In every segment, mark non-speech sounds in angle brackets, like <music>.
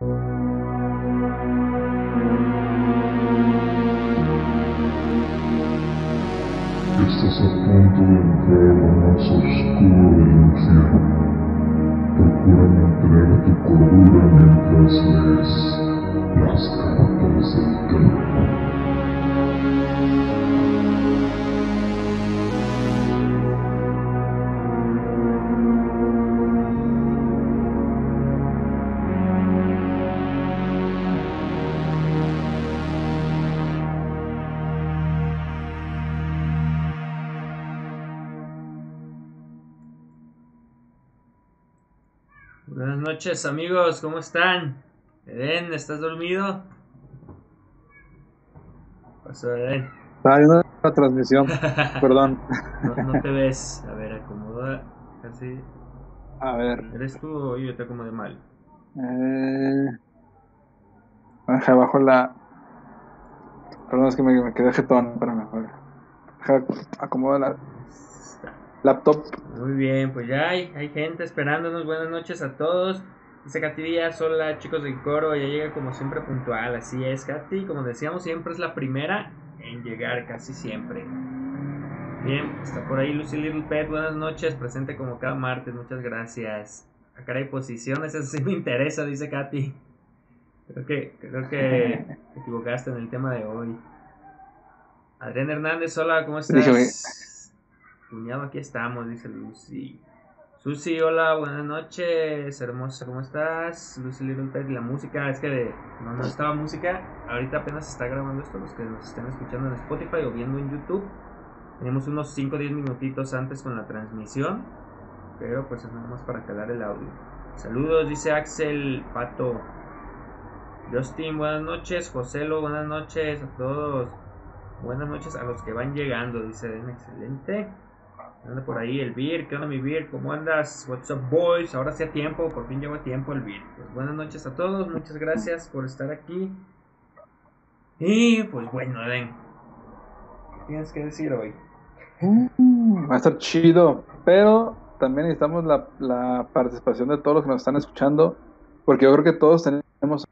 Estás a punto de entrar a lo más oscuro del infierno. Procura mantener tu cordura mientras lees las cartas del terror. Noches amigos, ¿cómo están? Eden, ¿estás dormido? ¿Qué pasó, Eden? Estaba viendo la transmisión, <laughs> perdón. No, no te <laughs> ves. A ver, acomoda casi. A ver, ¿Eres tú o yo te acomodé mal? eh... Deja abajo la... Perdón, es que me, me quedé jetón, a ver. Deja acomodo la. Laptop. Muy bien, pues ya hay, hay gente esperándonos. Buenas noches a todos. Dice Katy Díaz, hola chicos del coro, ya llega como siempre puntual. Así es, Katy, como decíamos, siempre es la primera en llegar, casi siempre. Bien, está por ahí Lucy Little Pet, buenas noches, presente como cada martes, muchas gracias. Acá hay posiciones, eso sí me interesa, dice Katy. Creo que, creo que <laughs> te equivocaste en el tema de hoy. Adrián Hernández, hola, ¿cómo estás? Cuñado, aquí estamos, dice Lucy. Susi, hola, buenas noches, hermosa, ¿cómo estás? Lucy Little Pet, la música, es que no, no estaba música, ahorita apenas se está grabando esto, los que nos estén escuchando en Spotify o viendo en YouTube. Tenemos unos 5 o 10 minutitos antes con la transmisión, pero pues es nada más para calar el audio. Saludos, dice Axel Pato. Justin, buenas noches. Joselo, buenas noches a todos. Buenas noches a los que van llegando, dice excelente. Anda por ahí el Beer, ¿qué onda mi Beer? ¿Cómo andas? What's up boys? Ahora sí a tiempo, por fin llegó a tiempo el Beer. Pues buenas noches a todos, muchas gracias por estar aquí. Y pues bueno, Den. ¿Qué tienes que decir hoy? Mm, Va a estar chido, pero también necesitamos la, la participación de todos los que nos están escuchando, porque yo creo que todos tenemos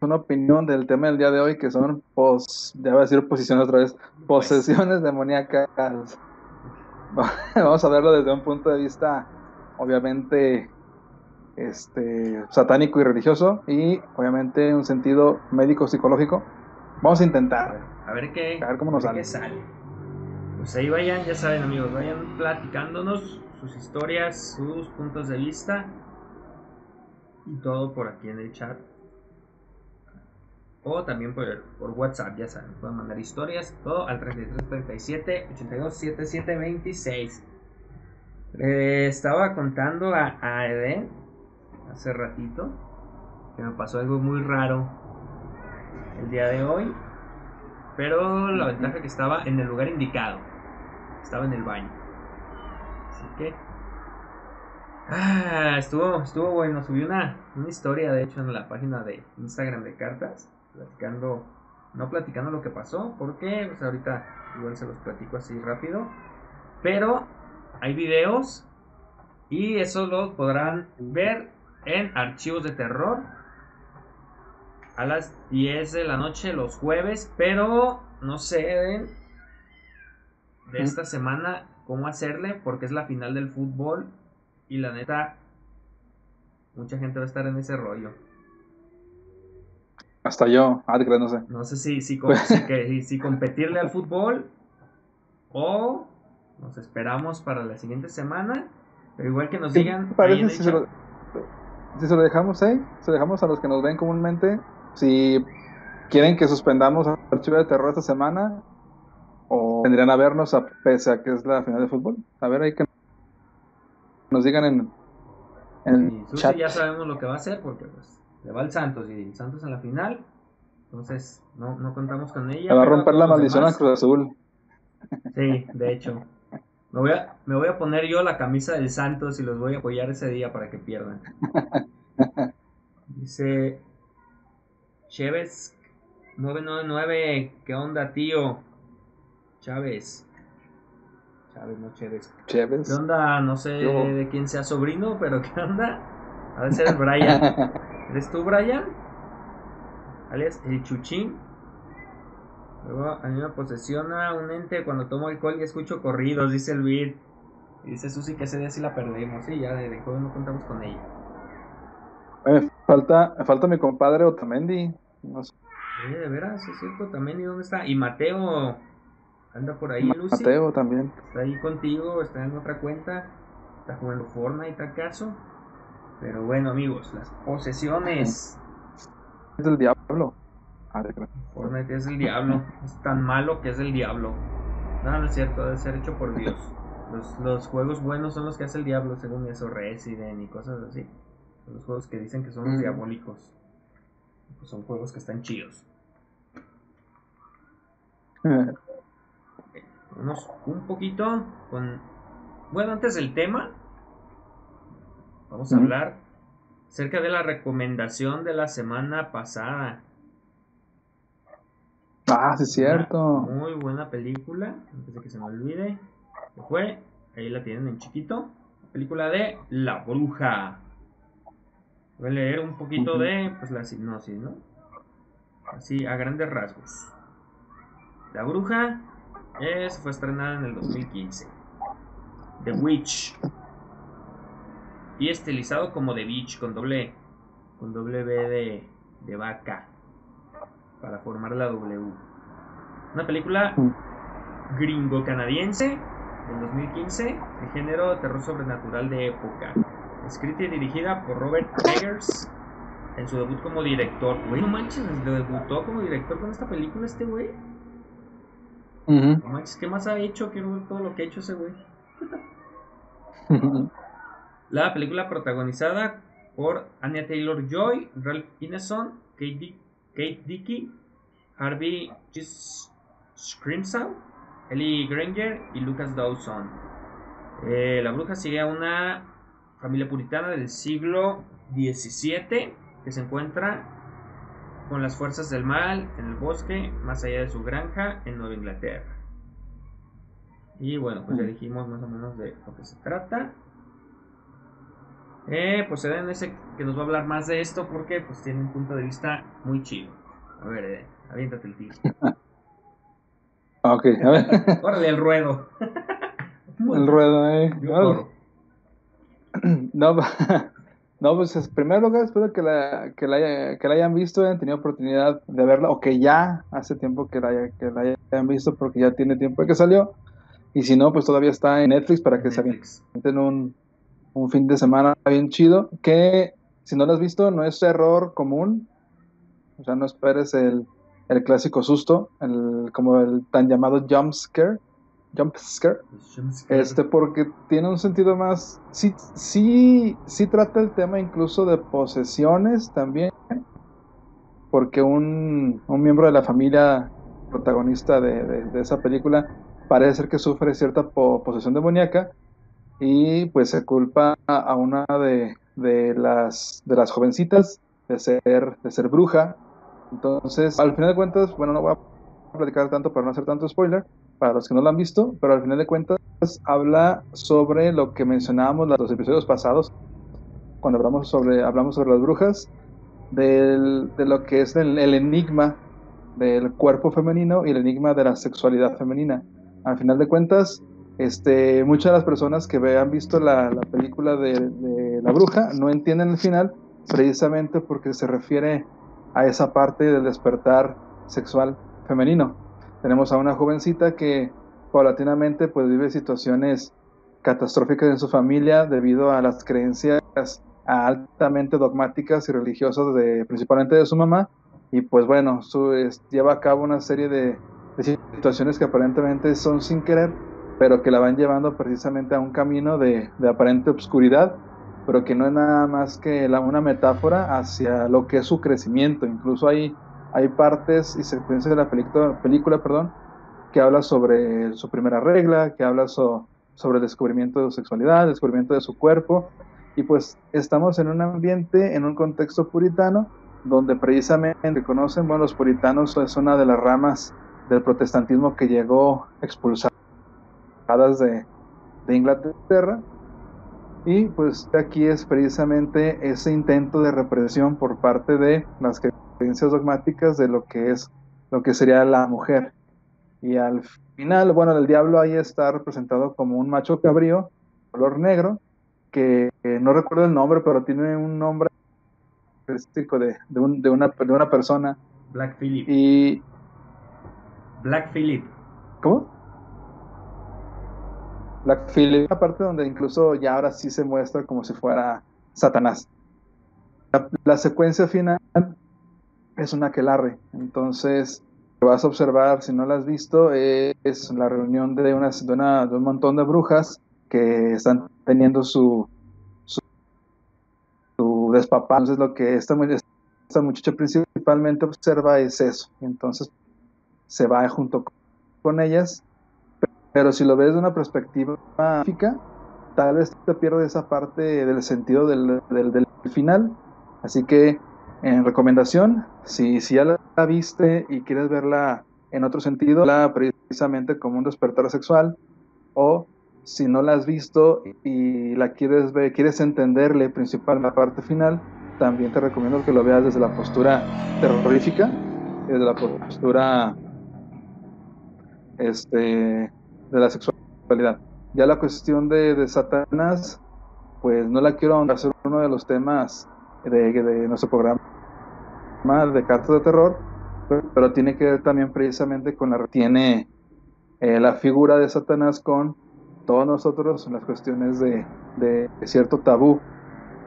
una opinión del tema del día de hoy, que son pos, ya voy a decir posiciones otra vez, posesiones demoníacas. <laughs> Vamos a verlo desde un punto de vista, obviamente, este, satánico y religioso, y obviamente un sentido médico psicológico. Vamos a intentar. A ver qué, A ver cómo nos a ver sale. qué sale. Pues ahí vayan, ya saben amigos, vayan platicándonos sus historias, sus puntos de vista y todo por aquí en el chat. O también por, por WhatsApp, ya saben, pueden mandar historias, todo al 3337 82 77 26. Le estaba contando a, a Eden hace ratito que me pasó algo muy raro el día de hoy. Pero la ventaja que estaba en el lugar indicado. Estaba en el baño. Así que. Ah, estuvo, estuvo bueno. Subí una, una historia, de hecho, en la página de Instagram de cartas. Platicando. No platicando lo que pasó. Porque pues ahorita igual se los platico así rápido. Pero hay videos. Y eso lo podrán ver en archivos de terror a las 10 de la noche los jueves, pero no sé de, de esta semana cómo hacerle porque es la final del fútbol y la neta mucha gente va a estar en ese rollo. Hasta yo, ah, no sé. No sé si si, com- si si- competirle al fútbol o nos esperamos para la siguiente semana, pero igual que nos ¿Qué digan parece si se, lo, si se lo dejamos ahí? Se lo dejamos a los que nos ven comúnmente. Si quieren que suspendamos el archivo de terror esta semana o vendrían a vernos a pese a que es la final de fútbol. A ver, ahí que nos digan en, en el chat. ya sabemos lo que va a hacer porque pues le va al Santos y el Santos en la final. Entonces no, no contamos con ella. Va a romper la maldición al demás- Cruz Azul. Sí, de hecho. Me voy, a, me voy a poner yo la camisa del Santos y los voy a apoyar ese día para que pierdan. Dice Chévez 999, ¿qué onda, tío? Chávez. Chávez, no Chévez. Chévez. ¿Qué onda? No sé Yo. de quién sea sobrino, pero ¿qué onda? Ha de ser el Brian. <laughs> ¿Eres tú, Brian? Alias el Chuchín. Luego a mí me posesiona un ente cuando tomo alcohol y escucho corridos, dice el dice Susi que ese día sí la perdemos. Sí, ya de joven no contamos con ella. Me falta, falta mi compadre Otamendi. No sé. Oye, de veras, es cierto, Otamendi, ¿dónde está? Y Mateo anda por ahí, Lucy. Mateo también. Está ahí contigo, está en otra cuenta. Está jugando Fortnite acaso. Pero bueno, amigos, las posesiones. Es del diablo. Ah, Fortnite es el diablo. Es tan malo que es el diablo. No, no es cierto, debe ser hecho por Dios. Los, los juegos buenos son los que hace el diablo, según eso, Resident y cosas así. Son los juegos que dicen que son los diabólicos. Pues son juegos que están chidos. <laughs> Vamos un poquito con... Bueno, antes del tema, vamos a hablar acerca de la recomendación de la semana pasada. Ah, sí, es cierto. Una muy buena película, antes de que se me olvide. ¿Qué fue? Ahí la tienen en chiquito. Película de La Bruja. Voy a leer un poquito de pues, la hipnosis, ¿no? Así, a grandes rasgos. La Bruja es, fue estrenada en el 2015. The Witch. Y estilizado como The Beach con doble, con doble B de, de vaca. Para formar la W. Una película gringo-canadiense del 2015, de género terror sobrenatural de época. Escrita y dirigida por Robert Eggers en su debut como director. Güey, no manches, debutó como director con esta película este güey. No manches, ¿qué más ha hecho? Quiero ver todo lo que ha hecho ese güey. <laughs> La película protagonizada por Anya Taylor Joy, Ralph Ineson, Kate, Di- Kate Dickey, Harvey Scrimshaw, Ellie Granger y Lucas Dawson. Eh, la bruja sigue a una familia puritana del siglo XVII que se encuentra con las fuerzas del mal en el bosque, más allá de su granja en Nueva Inglaterra. Y bueno, pues ya dijimos más o menos de lo que se trata. Eh, pues Eden es el que nos va a hablar más de esto porque pues tiene un punto de vista muy chido. A ver, Eden, aviéntate el tiro. <laughs> ok, a ver. <laughs> Órale el ruedo. <laughs> El ruedo, eh. Yo. No, <clears throat> no, pues en primer lugar espero que la, que la, haya- que la hayan visto, hayan tenido oportunidad de verla, o que ya hace tiempo que la, haya- que la hayan visto, porque ya tiene tiempo de que salió. Y si no, pues todavía está en Netflix para que se Netflix. avienten un, un fin de semana bien chido. Que si no lo has visto, no es error común. O sea, no esperes el, el clásico susto, el, como el tan llamado jump scare. Jump scare. Este, porque tiene un sentido más. Sí, sí, sí trata el tema incluso de posesiones también. Porque un, un miembro de la familia protagonista de, de- de esa película parece ser que sufre cierta po- posesión demoníaca y pues se culpa a- una de, de las, de las jovencitas de ser, de ser bruja. Entonces, al final de cuentas, bueno, no voy a platicar tanto para no hacer tanto spoiler para los que no lo han visto, pero al final de cuentas habla sobre lo que mencionábamos en los episodios pasados, cuando hablamos sobre, hablamos sobre las brujas, del- de lo que es el, el enigma del cuerpo femenino y el enigma de la sexualidad femenina. Al final de cuentas, este, muchas de las personas que han visto la, la película de, La Bruja no entienden el final precisamente porque se refiere a esa parte del despertar sexual femenino. Tenemos a una jovencita que paulatinamente pues vive situaciones catastróficas en su familia debido a las creencias altamente dogmáticas y religiosas de principalmente de su mamá y pues bueno, su, lleva a cabo una serie de situaciones que aparentemente son sin querer, pero que la van llevando precisamente a un camino de, de aparente obscuridad, pero que no es nada más que la- una metáfora hacia lo que es su crecimiento. Incluso hay, hay partes y secuencias de la película, perdón, que habla sobre su primera regla, que habla so- sobre el descubrimiento de su sexualidad, el descubrimiento de su cuerpo, y pues estamos en un ambiente, en un contexto puritano, donde precisamente conocen, bueno, los puritanos es una de las ramas del protestantismo que llegó de, de Inglaterra Y pues aquí es precisamente ese intento de represión por parte de las creencias dogmáticas de lo que es lo que sería la mujer. Y al final, bueno, el diablo ahí está representado como un macho cabrío, color negro, que no recuerdo el nombre, pero tiene un nombre característico de, de, un, de, una, de una persona. Black Phillip. Y. Black Phillip. ¿Cómo? Black Phillip, una parte donde incluso ya ahora sí se muestra como si fuera Satanás. La, la secuencia final es una aquelarre, entonces que vas a observar, si no la has visto, es la reunión de, una, de, de un montón de brujas que están teniendo su, su, su. Entonces lo que esta, esta muchacha principalmente observa es eso. Entonces se va junto con ellas pero si lo ves de una perspectiva gráfica, tal vez te pierdes esa parte del sentido del, del, final. Así que, en recomendación, si, ya la viste y quieres verla en otro sentido, la precisamente como un despertar sexual, o si no la has visto y la quieres ver, quieres entenderle principal la parte final, también te recomiendo que lo veas desde la postura terrorífica, desde la postura este de la sexualidad. Ya la cuestión de, de Satanás, pues no la quiero hacer uno de los temas de, nuestro programa de cartas de terror, pero, tiene que ver también precisamente con la tiene eh, la figura de Satanás con todos nosotros las cuestiones de, de, cierto tabú.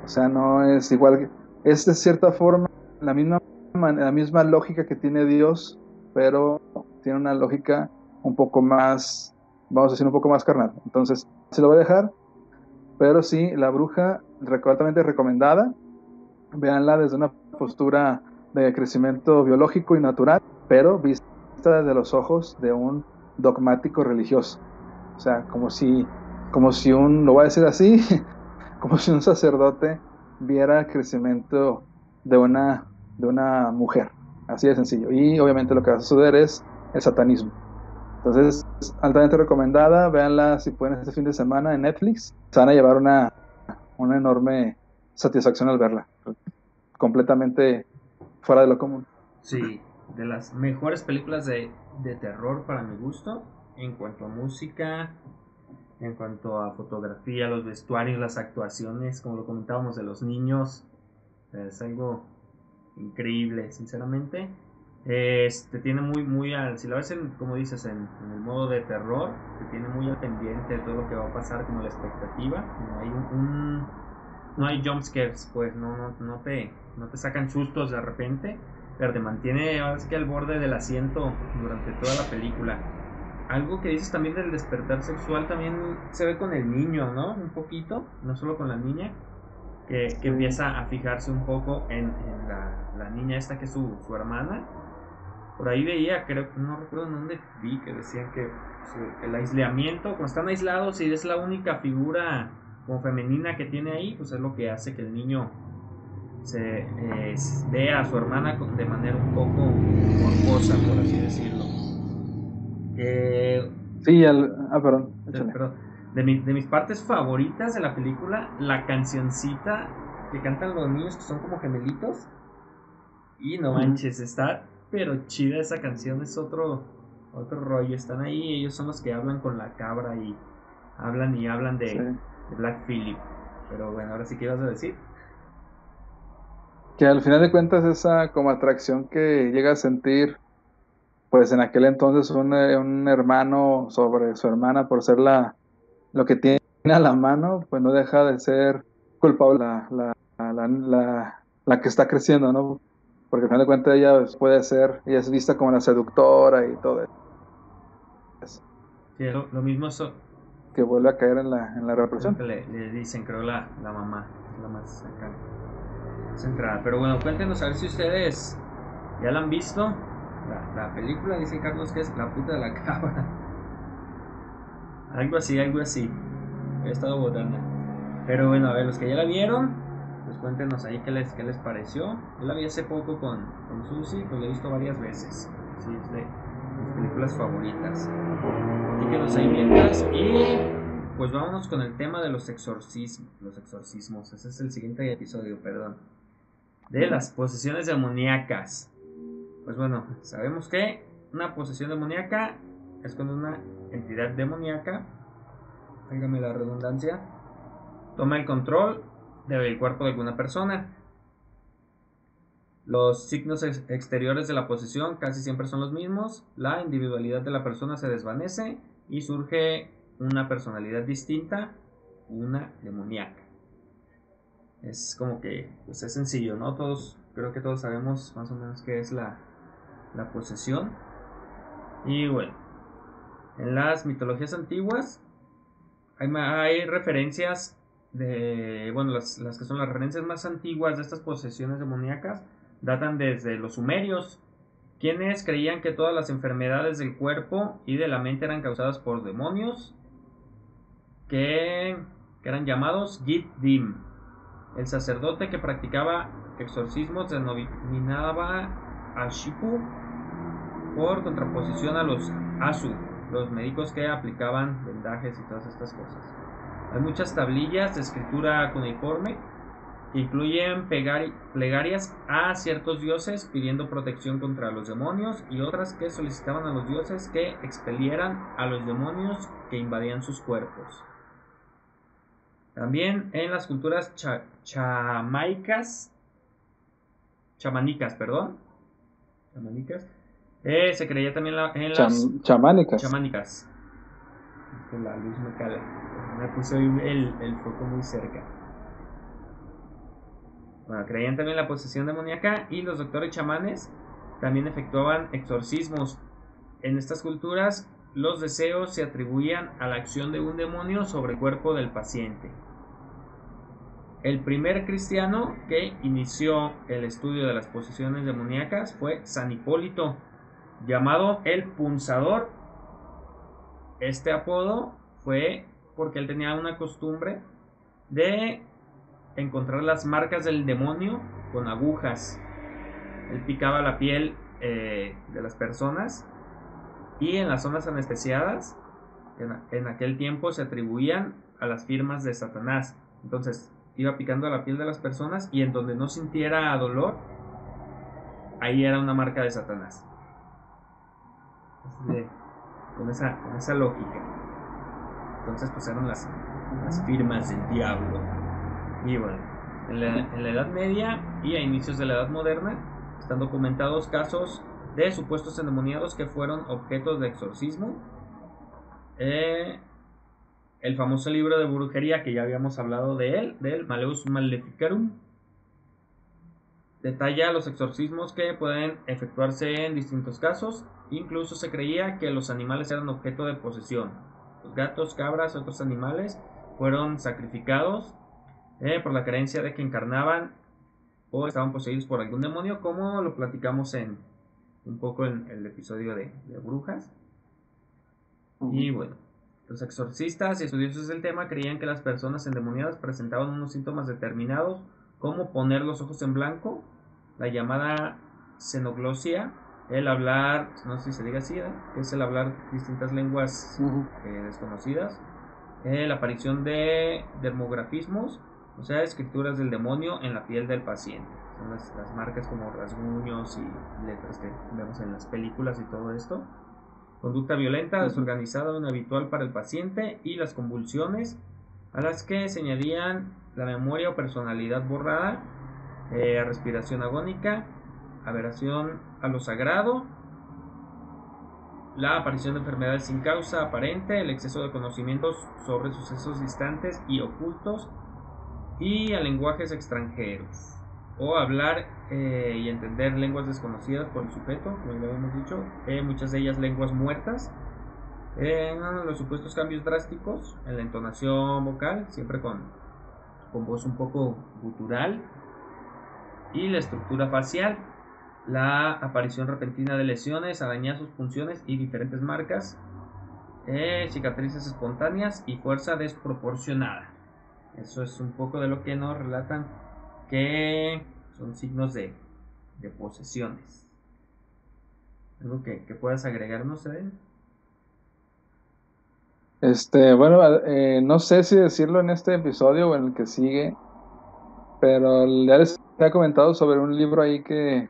O sea, no es igual, es de cierta forma la misma, la misma lógica que tiene Dios, pero tiene una lógica un poco más vamos a decir un poco más carnal. Entonces, se lo voy a dejar, pero sí, la bruja, altamente recomendada. Véanla desde una postura de crecimiento biológico y natural, pero vista desde los ojos de un dogmático religioso. O sea, como si, como si un, lo voy a decir así, <laughs> como si un sacerdote viera el crecimiento de una, de una mujer. Así de sencillo. Y obviamente lo que va a suceder es el satanismo. Entonces, altamente recomendada. Véanla si pueden este fin de semana en Netflix. Se van a llevar una, una enorme satisfacción al verla. Completamente fuera de lo común. Sí, de las mejores películas de, de terror para mi gusto. En cuanto a música, en cuanto a fotografía, los vestuarios, las actuaciones, como lo comentábamos de los niños. Es algo increíble, sinceramente. Este tiene muy, muy al, si lo ves en, como dices, en, en, el modo de terror, te tiene muy al pendiente de todo lo que va a pasar, como la expectativa. No hay un, un no hay jump scares, pues no, no, no, te, no te sacan sustos de repente, pero te mantiene sí que al borde del asiento durante toda la película. Algo que dices también del despertar sexual también se ve con el niño, ¿no? Un poquito, no solo con la niña, que, que empieza a fijarse un poco en, en la, la, niña esta que es su, su hermana por ahí veía, creo, no recuerdo en dónde vi, que decían que el aislamiento, cuando están aislados y es la única figura como femenina que tiene ahí, pues es lo que hace que el niño se eh, vea a su hermana de manera un poco morbosa, por así decirlo. Eh, sí, el, ah, perdón, perdón. De, mi, de mis partes favoritas de la película, la cancioncita que cantan los niños que son como gemelitos. Y no manches, está pero chida esa canción, es otro, otro rollo. Están ahí, ellos son los que hablan con la cabra y hablan y hablan de, sí. de Black Phillip. Pero bueno, ahora sí que ibas a decir. Que al final de cuentas esa como atracción que llega a sentir, pues en aquel entonces un, eh, un hermano sobre su hermana por ser la lo que tiene a la mano, pues no deja de ser culpable la, la, la, la que está creciendo, ¿no? Porque al final de cuentas ella puede ser, ella es vista como la seductora y todo eso. Sí, lo, lo mismo. Que vuelve a caer en la, en la represión. Le, le, dicen, creo, la, la mamá, la más acá, centrada. Pero bueno, cuéntenos a ver si ustedes ya la han visto. La, la película, dice Carlos, que es la puta de la <laughs> cabra. Algo así, algo así. He estado votando. Pero bueno, a ver, los que ya la vieron, pues cuéntenos ahí qué les, qué les pareció. Yo la vi hace poco con, con Susi, pues la he visto varias veces. Sí, es de mis películas favoritas. Díganos ahí mientras y pues vámonos con el tema de los exorcismos. Los exorcismos, ese es el siguiente episodio, perdón. De las posesiones demoníacas. Pues bueno, sabemos que una posesión demoníaca es cuando una entidad demoníaca, dígame la redundancia, toma el control del cuerpo de alguna persona. Los signos exteriores de la posesión casi siempre son los mismos. La individualidad de la persona se desvanece y surge una personalidad distinta, una demoníaca. Es como que, pues es sencillo, ¿no? Todos, creo que todos sabemos más o menos qué es la, la posesión. Y bueno, en las mitologías antiguas hay, hay referencias de, bueno, las, que son las referencias más antiguas de estas posesiones demoníacas datan desde los sumerios, quienes creían que todas las enfermedades del cuerpo y de la mente eran causadas por demonios que, eran llamados Git-Dim. El sacerdote que practicaba exorcismos denominaba a Shipu por contraposición a los Asu, los médicos que aplicaban vendajes y todas estas cosas. Hay muchas tablillas de escritura cuneiforme que incluyen plegarias a ciertos dioses pidiendo protección contra los demonios y otras que solicitaban a los dioses que expelieran a los demonios que invadían sus cuerpos. También en las culturas chamaicas, chamanicas, perdón, chamanicas, eh, se creía también en las chamánicas. chamánicas. La luz me cala. Me puse el, el foco muy cerca. Bueno, creían también la posesión demoníaca y los doctores chamanes también efectuaban exorcismos. En estas culturas, los deseos se atribuían a la acción de un demonio sobre el cuerpo del paciente. El primer cristiano que inició el estudio de las posesiones demoníacas fue San Hipólito, llamado el punzador. Este apodo fue porque él tenía una costumbre de encontrar las marcas del demonio con agujas. Él picaba la piel eh, de las personas y en las zonas anestesiadas en, en, aquel tiempo se atribuían a las firmas de Satanás. Entonces, iba picando la piel de las personas y en donde no sintiera dolor, ahí era una marca de Satanás. con, esa, con esa lógica. Entonces pues las, las firmas del diablo. Y bueno, en la, en la Edad Media y a inicios de la Edad Moderna están documentados casos de supuestos endemoniados que fueron objetos de exorcismo. Eh, el famoso libro de brujería que ya habíamos hablado de él, del Maleus Maleficarum, detalla los exorcismos que pueden efectuarse en distintos casos. Incluso se creía que los animales eran objeto de posesión. Gatos, cabras, otros animales fueron sacrificados eh, por la creencia de que encarnaban o estaban poseídos por algún demonio, como lo platicamos en un poco en el episodio de, de brujas. Y bueno, los exorcistas y estudiosos del tema creían que las personas endemoniadas presentaban unos síntomas determinados, como poner los ojos en blanco, la llamada xenoglosia, el hablar, no sé si se diga así, ¿eh? es el hablar distintas lenguas eh, desconocidas, eh, la aparición de dermografismos, o sea, escrituras del demonio en la piel del paciente. Son las, las marcas como rasguños y letras que vemos en las películas y todo esto conducta violenta, desorganizada o inhabitual para el paciente y las convulsiones a las que se añadían la memoria o personalidad borrada, eh, respiración agónica, aberración a lo sagrado, la aparición de enfermedades sin causa aparente, el exceso de conocimientos sobre sucesos distantes y ocultos y a lenguajes extranjeros o hablar eh, y entender lenguas desconocidas por el sujeto, como ya hemos dicho, eh, muchas de ellas lenguas muertas, los supuestos cambios drásticos en la entonación vocal, siempre con, con voz un poco gutural, y la estructura facial, la aparición repentina de lesiones, arañazos, punciones y diferentes marcas, cicatrices espontáneas y fuerza desproporcionada. Eso es un poco de lo que nos relatan que son signos de, posesiones. ¿Algo que, que puedas agregar, no sé? Este, bueno, eh, no sé si decirlo en este episodio o en el que sigue, pero ya les he comentado sobre un libro ahí que,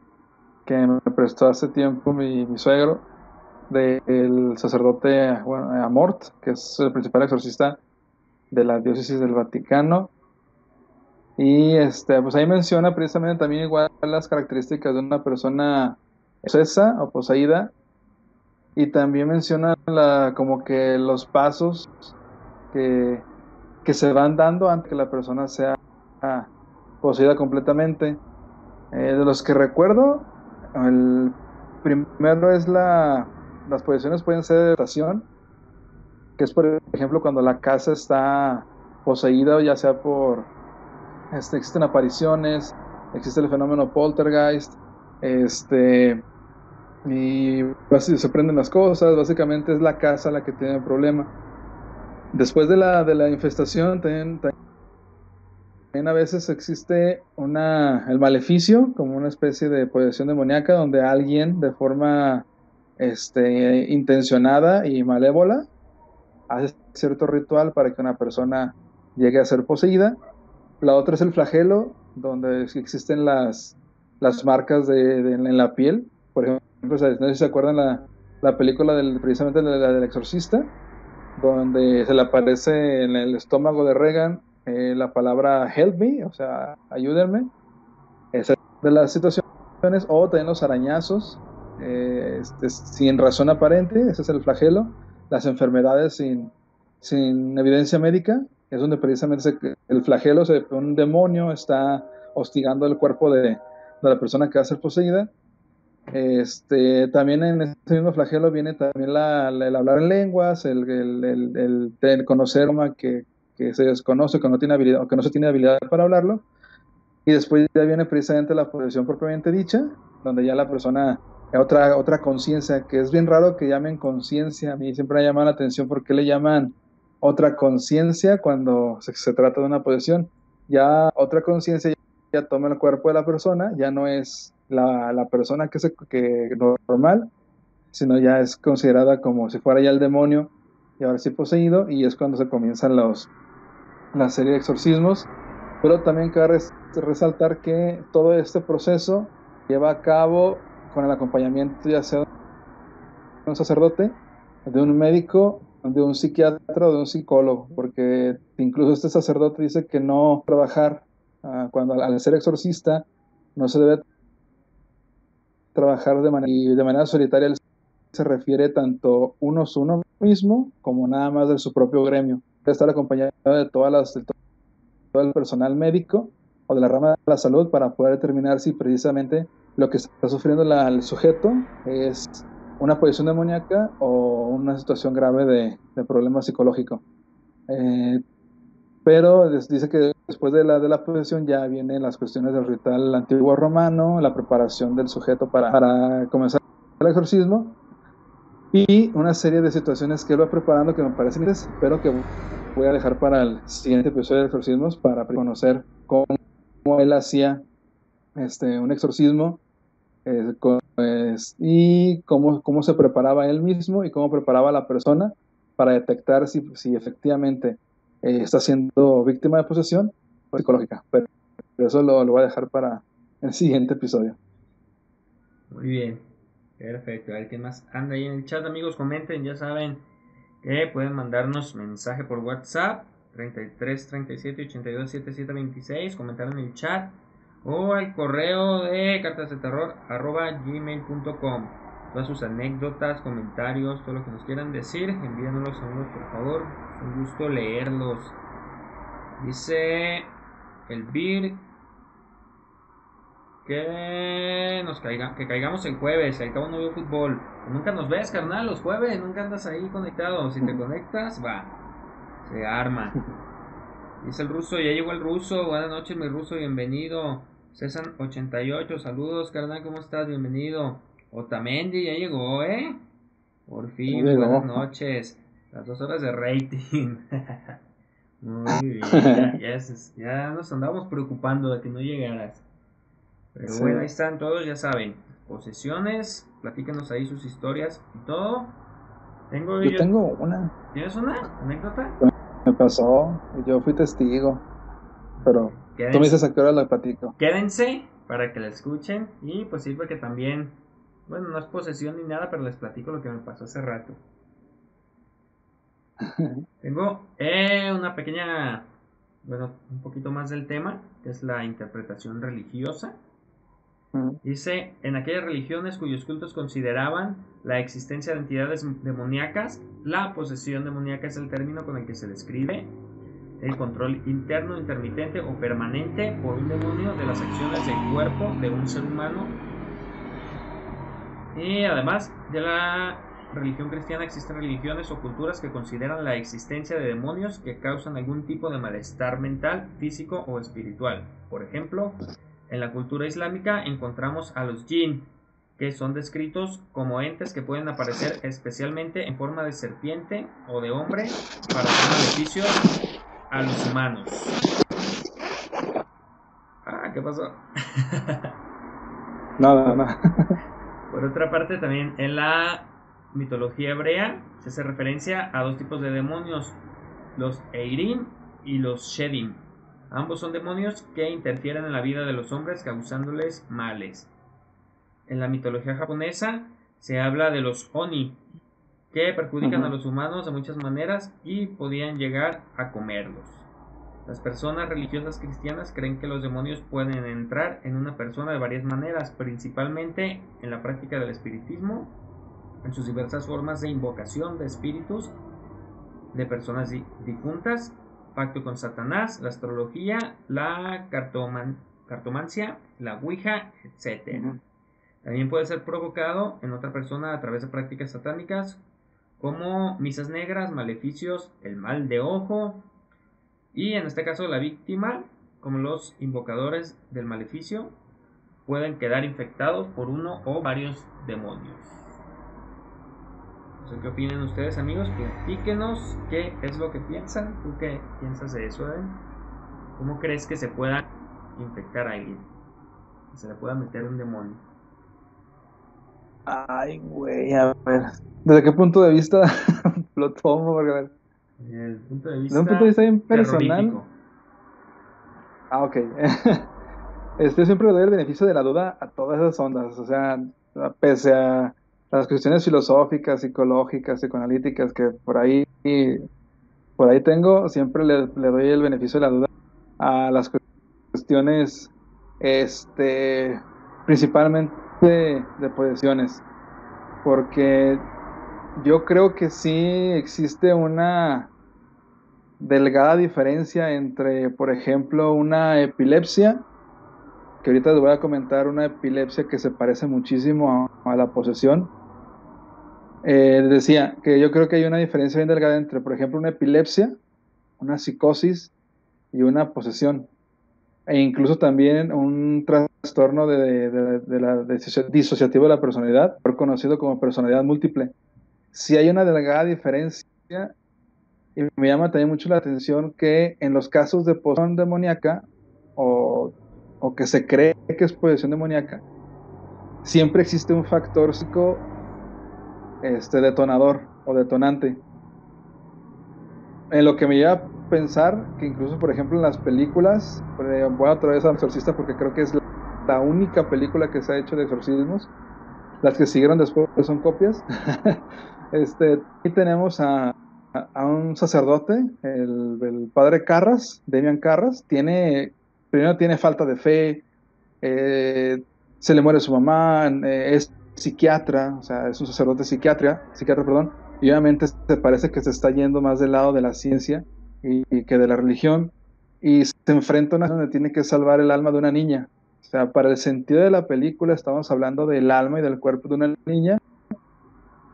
que me prestó hace tiempo mi, suegro, del sacerdote bueno, Amort, que es el principal exorcista de la diócesis del Vaticano. Y este, pues ahí menciona precisamente también igual las características de una persona posesa o poseída. Y también menciona la, como que los pasos que, que se van dando antes que la persona sea poseída completamente. Eh, de los que recuerdo, el primero es la, las posesiones pueden ser de estación, que es por ejemplo cuando la casa está poseída, ya sea por, este, existen apariciones, existe el fenómeno poltergeist, este, y se prenden las cosas, básicamente es la casa la que tiene el problema. Después de la, de la infestación, también, a veces existe una, el maleficio, como una especie de posesión demoníaca, donde alguien de forma este, intencionada y malévola hace cierto ritual para que una persona llegue a ser poseída. La otra es el flagelo, donde existen las, las marcas de, en la piel. Por ejemplo, no sé si se acuerdan la, la película precisamente la del exorcista, donde se le aparece en el estómago de Regan eh, la palabra help me, o sea, ayúdenme. Esa de las situaciones, o también los arañazos, eh, este, sin razón aparente, ese es el flagelo, las enfermedades sin, sin evidencia médica, es donde precisamente el flagelo, un demonio está hostigando el cuerpo de, de, la persona que va a ser poseída. Este, también en este mismo flagelo viene también la, el hablar en lenguas, el, el, el, conocer que, que, se desconoce, que no tiene habilidad, o que no se tiene habilidad para hablarlo. Y después ya viene precisamente la posesión propiamente dicha, donde ya la persona otra, otra conciencia, que es bien raro que llamen conciencia, a mí siempre me llama la atención porque le llaman otra conciencia cuando se, trata de una posesión. Ya otra conciencia ya toma el cuerpo de la persona, ya no es la, la persona que, se, que normal, sino ya es considerada como si fuera ya el demonio y ahora sí poseído, y es cuando se comienzan los, la serie de exorcismos. Pero también cabe resaltar que todo este proceso lleva a cabo con el acompañamiento ya sea de un sacerdote, de un médico, de un psiquiatra o de un psicólogo, porque incluso este sacerdote dice que no trabajar uh, cuando al ser exorcista no se debe trabajar de manera, solitaria se refiere tanto a uno mismo como nada más de su propio gremio. Estar acompañado de todas de todo el personal médico o de la rama de la salud para poder determinar si precisamente lo que está sufriendo el sujeto es una posición demoníaca o una situación grave de, de problema psicológico. Eh, pero dice que después de la, de la posesión ya vienen las cuestiones del ritual antiguo romano, la preparación del sujeto para, para comenzar el exorcismo y una serie de situaciones que él va preparando que me parecen interesantes, pero que voy a dejar para el siguiente episodio de exorcismos para conocer cómo él hacía este, un exorcismo eh, pues, y cómo, cómo se preparaba él mismo y cómo preparaba a la persona para detectar si, si efectivamente eh, está siendo víctima de posesión psicológica. Pero, eso lo, lo voy a dejar para el siguiente episodio. Muy bien, perfecto. A ver quién más anda ahí en el chat, amigos. Comenten, ya saben que pueden mandarnos mensaje por WhatsApp 33 37 82 77 26. Comentar en el chat o al correo de cartas de terror arroba gmail.com. Todas sus anécdotas, comentarios, todo lo que nos quieran decir, envíanos a por favor. Es un gusto leerlos. Dice el Beer que nos caiga, que caigamos el jueves, al cabo no veo fútbol. Nunca nos ves, carnal, los jueves, nunca andas ahí conectado. Si te <laughs> conectas, va, se arma. Dice el ruso, ya llegó el ruso. Buenas noches, mi ruso, bienvenido. César88, saludos, carnal, ¿cómo estás? Bienvenido. Otamendi ya llegó, ¿eh? Por fin, buenas noches. Las dos horas de rating. <laughs> Muy bien, ya, ya, nos andamos preocupando de que no llegaras. Pero bueno, ahí están todos, ya saben. Posesiones, platícanos ahí sus historias y todo. Tengo Yo tengo una. ¿Tienes una anécdota? Me pasó, yo fui testigo. Pero tú me dices a qué hora la platico. quédense para que la escuchen y pues sirve que también, bueno, no es posesión ni nada, pero les platico lo que me pasó hace rato. <laughs> Tengo eh, una pequeña, bueno, un poquito más del tema, que es la interpretación religiosa. Dice, en aquellas religiones cuyos cultos consideraban la existencia de entidades demoníacas, la posesión demoníaca es el término con el que se describe el control interno, intermitente o permanente por un demonio de las acciones del cuerpo de un ser humano. Y además de la religión cristiana existen religiones o culturas que consideran la existencia de demonios que causan algún tipo de malestar mental, físico o espiritual. Por ejemplo, en la cultura islámica encontramos a los jinn, que son descritos como entes que pueden aparecer especialmente en forma de serpiente o de hombre para hacer beneficios a los humanos. Ah, ¿qué pasó? <laughs> Nada, nada. Por otra parte, también en la mitología hebrea se hace referencia a dos tipos de demonios, los Eirim y los Shedim. Ambos son demonios que interfieren en la vida de los hombres causándoles males. En la mitología japonesa se habla de los Oni, que perjudican a los humanos de muchas maneras y podían llegar a comerlos. Las personas religiosas cristianas creen que los demonios pueden entrar en una persona de varias maneras, principalmente en la práctica del espiritismo, en sus diversas formas de invocación de espíritus, de personas di- difuntas, pacto con Satanás, la astrología, la cartoman- cartomancia, la ouija, etc. También puede ser provocado en otra persona a través de prácticas satánicas como misas negras, maleficios, el mal de ojo y en este caso la víctima, como los invocadores del maleficio, pueden quedar infectados por uno o varios demonios. Sé qué opinan ustedes amigos, platíquenos qué es lo que piensan, tú qué piensas de eso, Eden? ¿Cómo crees que se pueda infectar a alguien? Que se le pueda meter un demonio. Ay, güey, a ver. ¿Desde qué punto de vista <laughs> lo tomo? Porque, a ver, Desde el punto de desde vista, un punto de vista bien personal. Ah, ok. <laughs> Este siempre le doy el beneficio de la duda a todas esas ondas. O sea, pese a las cuestiones filosóficas, psicológicas, psicoanalíticas que por ahí, por ahí tengo, siempre le, doy el beneficio de la duda a las cuestiones, este, principalmente de posesiones. Porque yo creo que sí existe una delgada diferencia entre, por ejemplo, una epilepsia, que ahorita les voy a comentar una epilepsia que se parece muchísimo a, a la posesión. Eh, decía que yo creo que hay una diferencia bien delgada entre, por ejemplo, una epilepsia, una psicosis y una posesión. E incluso también un trastorno de, de, de la de disociativo de la personalidad, conocido como personalidad múltiple. Si hay una delgada diferencia, y me llama también mucho la atención que en los casos de posesión demoníaca, o, o, que se cree que es posesión demoníaca, siempre existe un factor psico este, detonador o detonante. En lo que me lleva a pensar que incluso, por ejemplo, en las películas, voy otra vez a Exorcista porque creo que es la única película que se ha hecho de exorcismos. Las que siguieron después son copias. <laughs> este, y tenemos a, a un sacerdote, el, el, padre Carras, Demian Carras, tiene, primero tiene falta de fe, eh, se le muere su mamá, eh, es psiquiatra, o sea, es un sacerdote psiquiatra, psiquiatra, perdón, y obviamente se parece que se está yendo más del lado de la ciencia y, que de la religión, y se enfrenta a una donde tiene que salvar el alma de una niña. O sea, para el sentido de la película estamos hablando del alma y del cuerpo de una niña,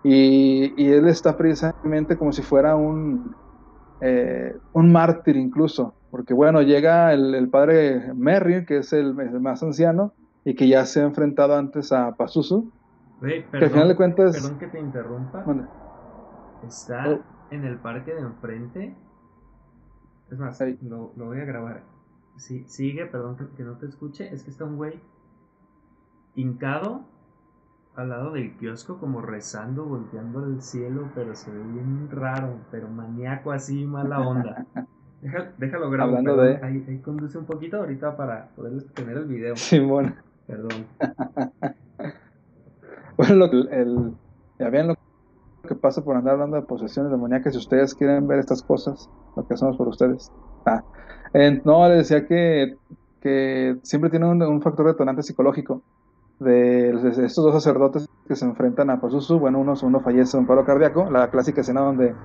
y, y, él está precisamente como si fuera un, eh, un mártir incluso, porque bueno, llega el, el padre Merry, que es el, el, más anciano, y que ya se ha enfrentado antes a Pazuzu, perdón, que al final de cuentas... Perdón que te interrumpa. ¿Dónde? Está Oh. en el parque de enfrente. Es más, Ahí. lo, lo voy a grabar. Sí, sigue, perdón que, que no te escuche. Es que está un güey hincado al lado del kiosco como rezando, volteando al cielo, pero se ve bien raro, pero maníaco así, mala onda. <laughs> déjalo grabo, Hablando de- ahí, ahí conduce un poquito ahorita para poder tener el video. Simón. Perdón. <laughs> Bueno, lo, el, ya vean lo que pasa por andar hablando de posesiones demoníacas. Si ustedes quieren ver estas cosas, lo que hacemos por ustedes. Ah, eh, no, les decía que, que siempre tiene un, un factor detonante psicológico de, de estos dos sacerdotes que se enfrentan a Pazuzu. Bueno, uno, uno fallece de un paro cardíaco, la clásica escena donde,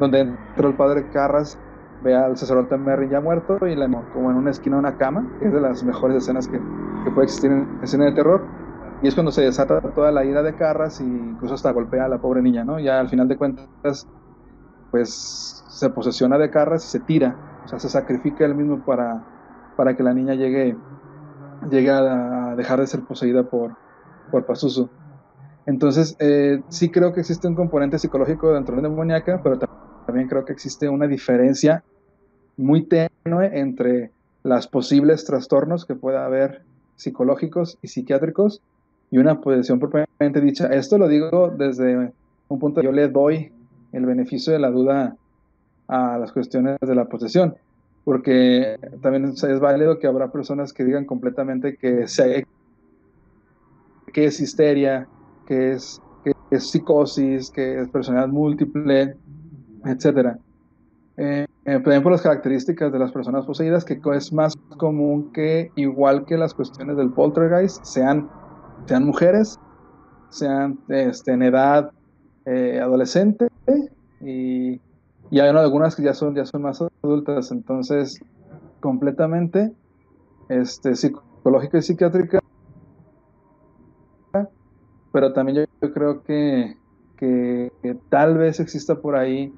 donde entra el padre Carras, ve al sacerdote Merry ya muerto y la, como en una esquina de una cama, es de las mejores escenas que, que puede existir en escena de terror. Y es cuando se desata toda la ira de Carras y incluso hasta golpea a la pobre niña, ¿no? Ya al final de cuentas, pues se posesiona de Carras y se tira, o sea, se sacrifica él mismo para, para que la niña llegue, llegue a dejar de ser poseída por, por Pazuzu. Entonces, eh, sí creo que existe un componente psicológico dentro de la demoníaca, pero tam- también creo que existe una diferencia muy tenue entre las posibles trastornos que pueda haber psicológicos y psiquiátricos y una posesión propiamente dicha. Esto lo digo desde un punto, yo le doy el beneficio de la duda a las cuestiones de la posesión, porque también es válido que habrá personas que digan completamente que, se, que es histeria, que es, que es psicosis, que es personalidad múltiple, etcétera. Eh, eh, también por las características de las personas poseídas, que es más común que, igual que las cuestiones del poltergeist, sean, sean mujeres, sean este, en edad eh, adolescente, y, y hay algunas que ya son, ya son más adultas, entonces completamente este, psicológica y psiquiátrica, pero también yo, creo que, que tal vez exista por ahí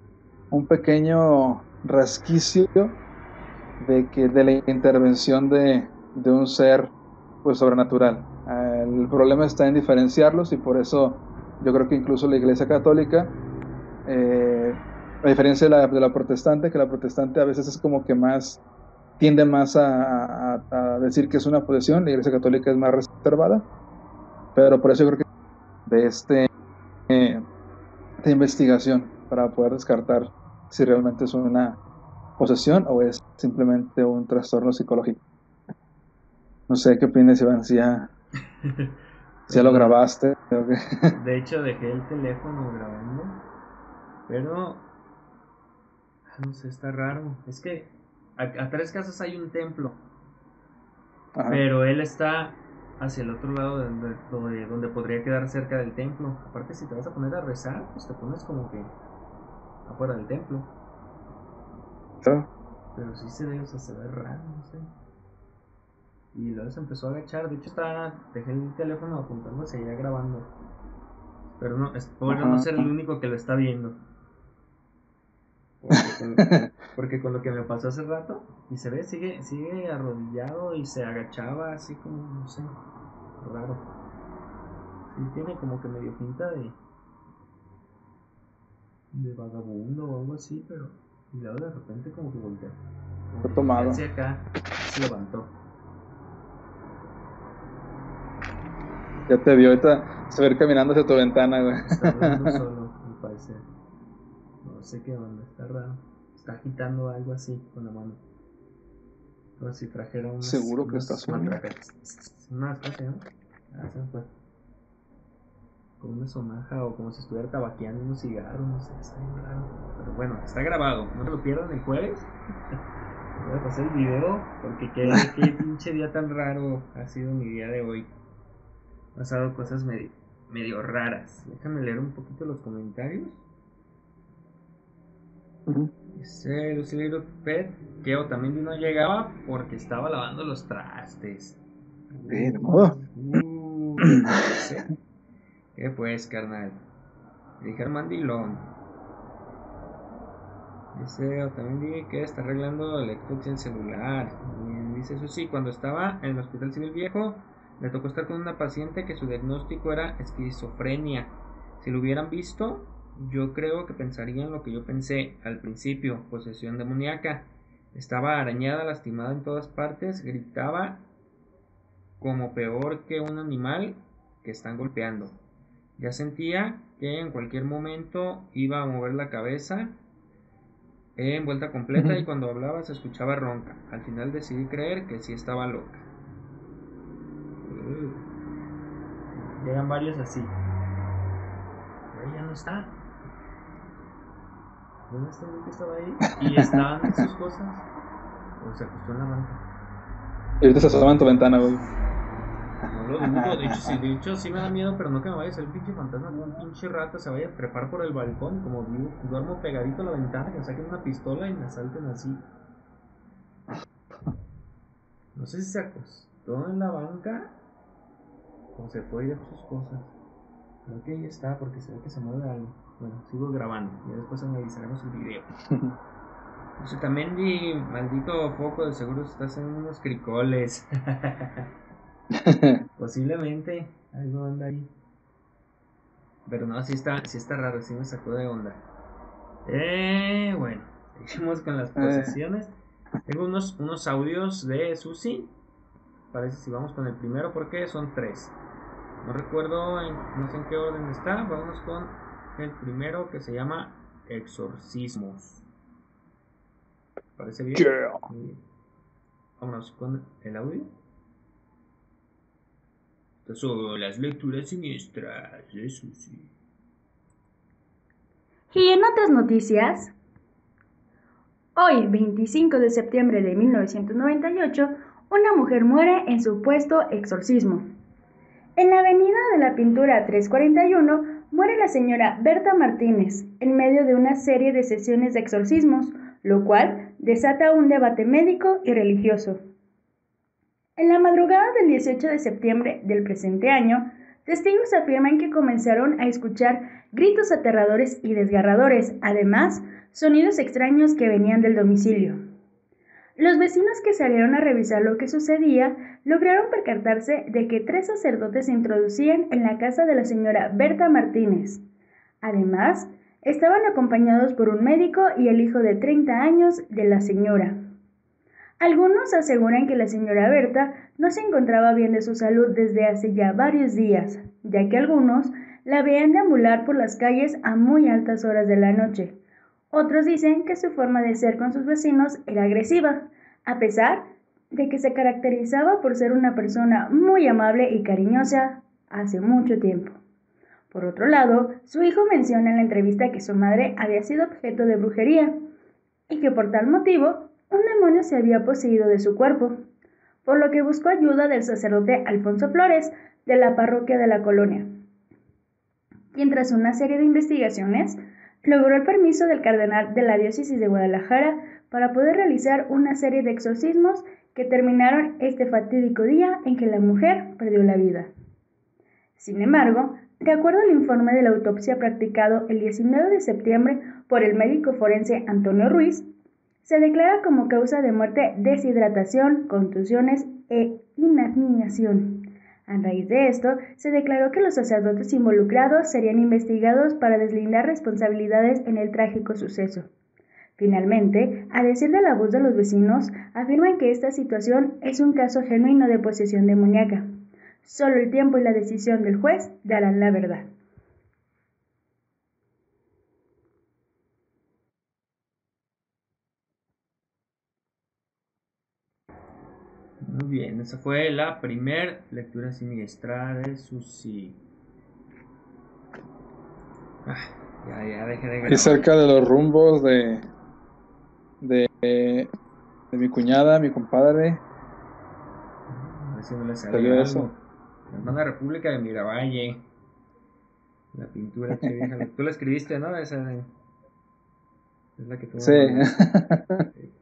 un pequeño rasquicio de que de la intervención de, de un ser pues sobrenatural. Eh, el problema está en diferenciarlos y por eso yo creo que incluso la Iglesia Católica, eh, a diferencia de la, de la protestante, que la protestante a veces es como que más tiende más a, a- decir que es una posesión, la Iglesia Católica es más reservada, pero por eso yo creo que de este eh, de investigación para poder descartar si realmente es una posesión o es simplemente un trastorno psicológico. No sé qué opinas, Iván, si ya, <laughs> si ya lo grabaste. o qué. <laughs> De hecho, dejé el teléfono grabando. Pero. ah, No sé, está raro. Es que a, a tres casas hay un templo. Ajá. Pero él está hacia el otro lado de donde, donde, donde podría quedar cerca del templo. Aparte, si te vas a poner a rezar, pues te pones como que afuera del templo. Claro. Pero sí se ve, o sea, se ve raro, no sé. Y luego se empezó a agachar. De hecho, estaba, dejé el teléfono apuntando, seguía grabando. Pero no, espero no Ajá. ser el único que lo está viendo. Porque <laughs> con, porque con lo que me pasó hace rato, y se ve, sigue, sigue arrodillado y se agachaba así como, no sé, raro. Sí, tiene como que medio pinta de. De vagabundo o algo así, pero. Y luego de repente como que voltea. Está tomado. Hacia acá, se levantó. Ya te vio, ahorita se ve caminando hacia tu ventana, güey. Está hablando <laughs> solo, al parecer. No sé qué onda, está raro. Está agitando algo así con la mano. Como si trajera unas. Seguro que unas está solo. Unas, ¿cómo se llama? Ah, se me fue. Como una sonaja o como si estuviera tabaqueando unos cigarros, no sé, está bien raro. Pero bueno, está grabado, no se lo pierdan el jueves. <laughs> Voy a pasar el video porque qué, <laughs> qué pinche día tan raro ha sido mi día de hoy. Han pasado cosas medio, medio raras. Déjame leer un poquito los comentarios. Lucy Little Pet que o también no llegaba porque estaba lavando los trastes. De modo. Uh. <laughs> ¿Qué pues, carnal? Dije mandilón. Dice, o también dije que está arreglando el Xbox y el celular. Bien, dice eso sí, cuando estaba en el hospital civil viejo, le tocó estar con una paciente que su diagnóstico era esquizofrenia. Si lo hubieran visto, yo creo que pensarían lo que yo pensé al principio, posesión demoníaca. Estaba arañada, lastimada en todas partes, gritaba como peor que un animal que están golpeando. Ya sentía que en cualquier momento iba a mover la cabeza en vuelta completa y cuando hablaba se escuchaba ronca. Al final decidí creer que sí estaba loca. Llegan varios así. Pero ya no está. ¿Dónde está el que estaba ahí? ¿Y estaban en sus cosas? ¿O se acostó en la banca? Y ahorita se asoma en tu ventana, güey. No lo dudo, de hecho, sí, de hecho sí me da miedo, pero no que me vaya a salir un pinche fantasma como un pinche rata se vaya a trepar por el balcón, como vivo, duermo pegadito a la ventana, que me saquen una pistola y me asalten así. No sé si se acostó en la banca o se fue y dejó sus cosas. Creo que ahí está porque se ve que se mueve algo. Bueno, sigo grabando y después analizaremos el video. Yo <laughs> también di maldito foco, de seguro estás en unos cricoles. <laughs> <laughs> Posiblemente algo anda ahí. Pero no, sí está, sí está raro, sí me sacó de onda. Eh, bueno, <laughs> seguimos con las posesiones. Tengo unos, unos audios de Susi. Parece si vamos con el primero porque son tres. No recuerdo, en, no sé en qué orden está. Vamos con el primero que se llama Exorcismos. ¿Parece bien? bien. Vámonos con el audio. Son las lecturas siniestras de Susi. Y en otras noticias, hoy, 25 de septiembre de 1998, una mujer muere en supuesto exorcismo. En la avenida de la Pintura 341 muere la señora Berta Martínez en medio de una serie de sesiones de exorcismos, lo cual desata un debate médico y religioso. En la madrugada del 18 de septiembre del presente año, testigos afirman que comenzaron a escuchar gritos aterradores y desgarradores, además, sonidos extraños que venían del domicilio. Los vecinos que salieron a revisar lo que sucedía lograron percatarse de que tres sacerdotes se introducían en la casa de la señora Berta Martínez. Además, estaban acompañados por un médico y el hijo de 30 años de la señora. Algunos aseguran que la señora Berta no se encontraba bien de su salud desde hace ya varios días, ya que algunos la veían deambular por las calles a muy altas horas de la noche. Otros dicen que su forma de ser con sus vecinos era agresiva, a pesar de que se caracterizaba por ser una persona muy amable y cariñosa hace mucho tiempo. Por otro lado, su hijo menciona en la entrevista que su madre había sido objeto de brujería y que por tal motivo un demonio se había poseído de su cuerpo, por lo que buscó ayuda del sacerdote Alfonso Flores de la parroquia de la colonia, quien tras una serie de investigaciones logró el permiso del cardenal de la diócesis de Guadalajara para poder realizar una serie de exorcismos que terminaron este fatídico día en que la mujer perdió la vida. Sin embargo, de acuerdo al informe de la autopsia practicado el 19 de septiembre por el médico forense Antonio Ruiz, se declara como causa de muerte deshidratación, contusiones e inanición. A raíz de esto, se declaró que los sacerdotes involucrados serían investigados para deslindar responsabilidades en el trágico suceso. Finalmente, a decir de la voz de los vecinos, afirman que esta situación es un caso genuino de posesión demoníaca. Solo el tiempo y la decisión del juez darán la verdad. Esa fue la primera lectura siniestra de Susi. Ah, ya, ya dejé de grabar. Y cerca de los rumbos de, de, de mi cuñada, mi compadre. A ver si no le Salió eso. La hermana República de Miravalle. La pintura que vieja. Tú la escribiste, ¿no? Esa de- es la que tú Sí. <laughs>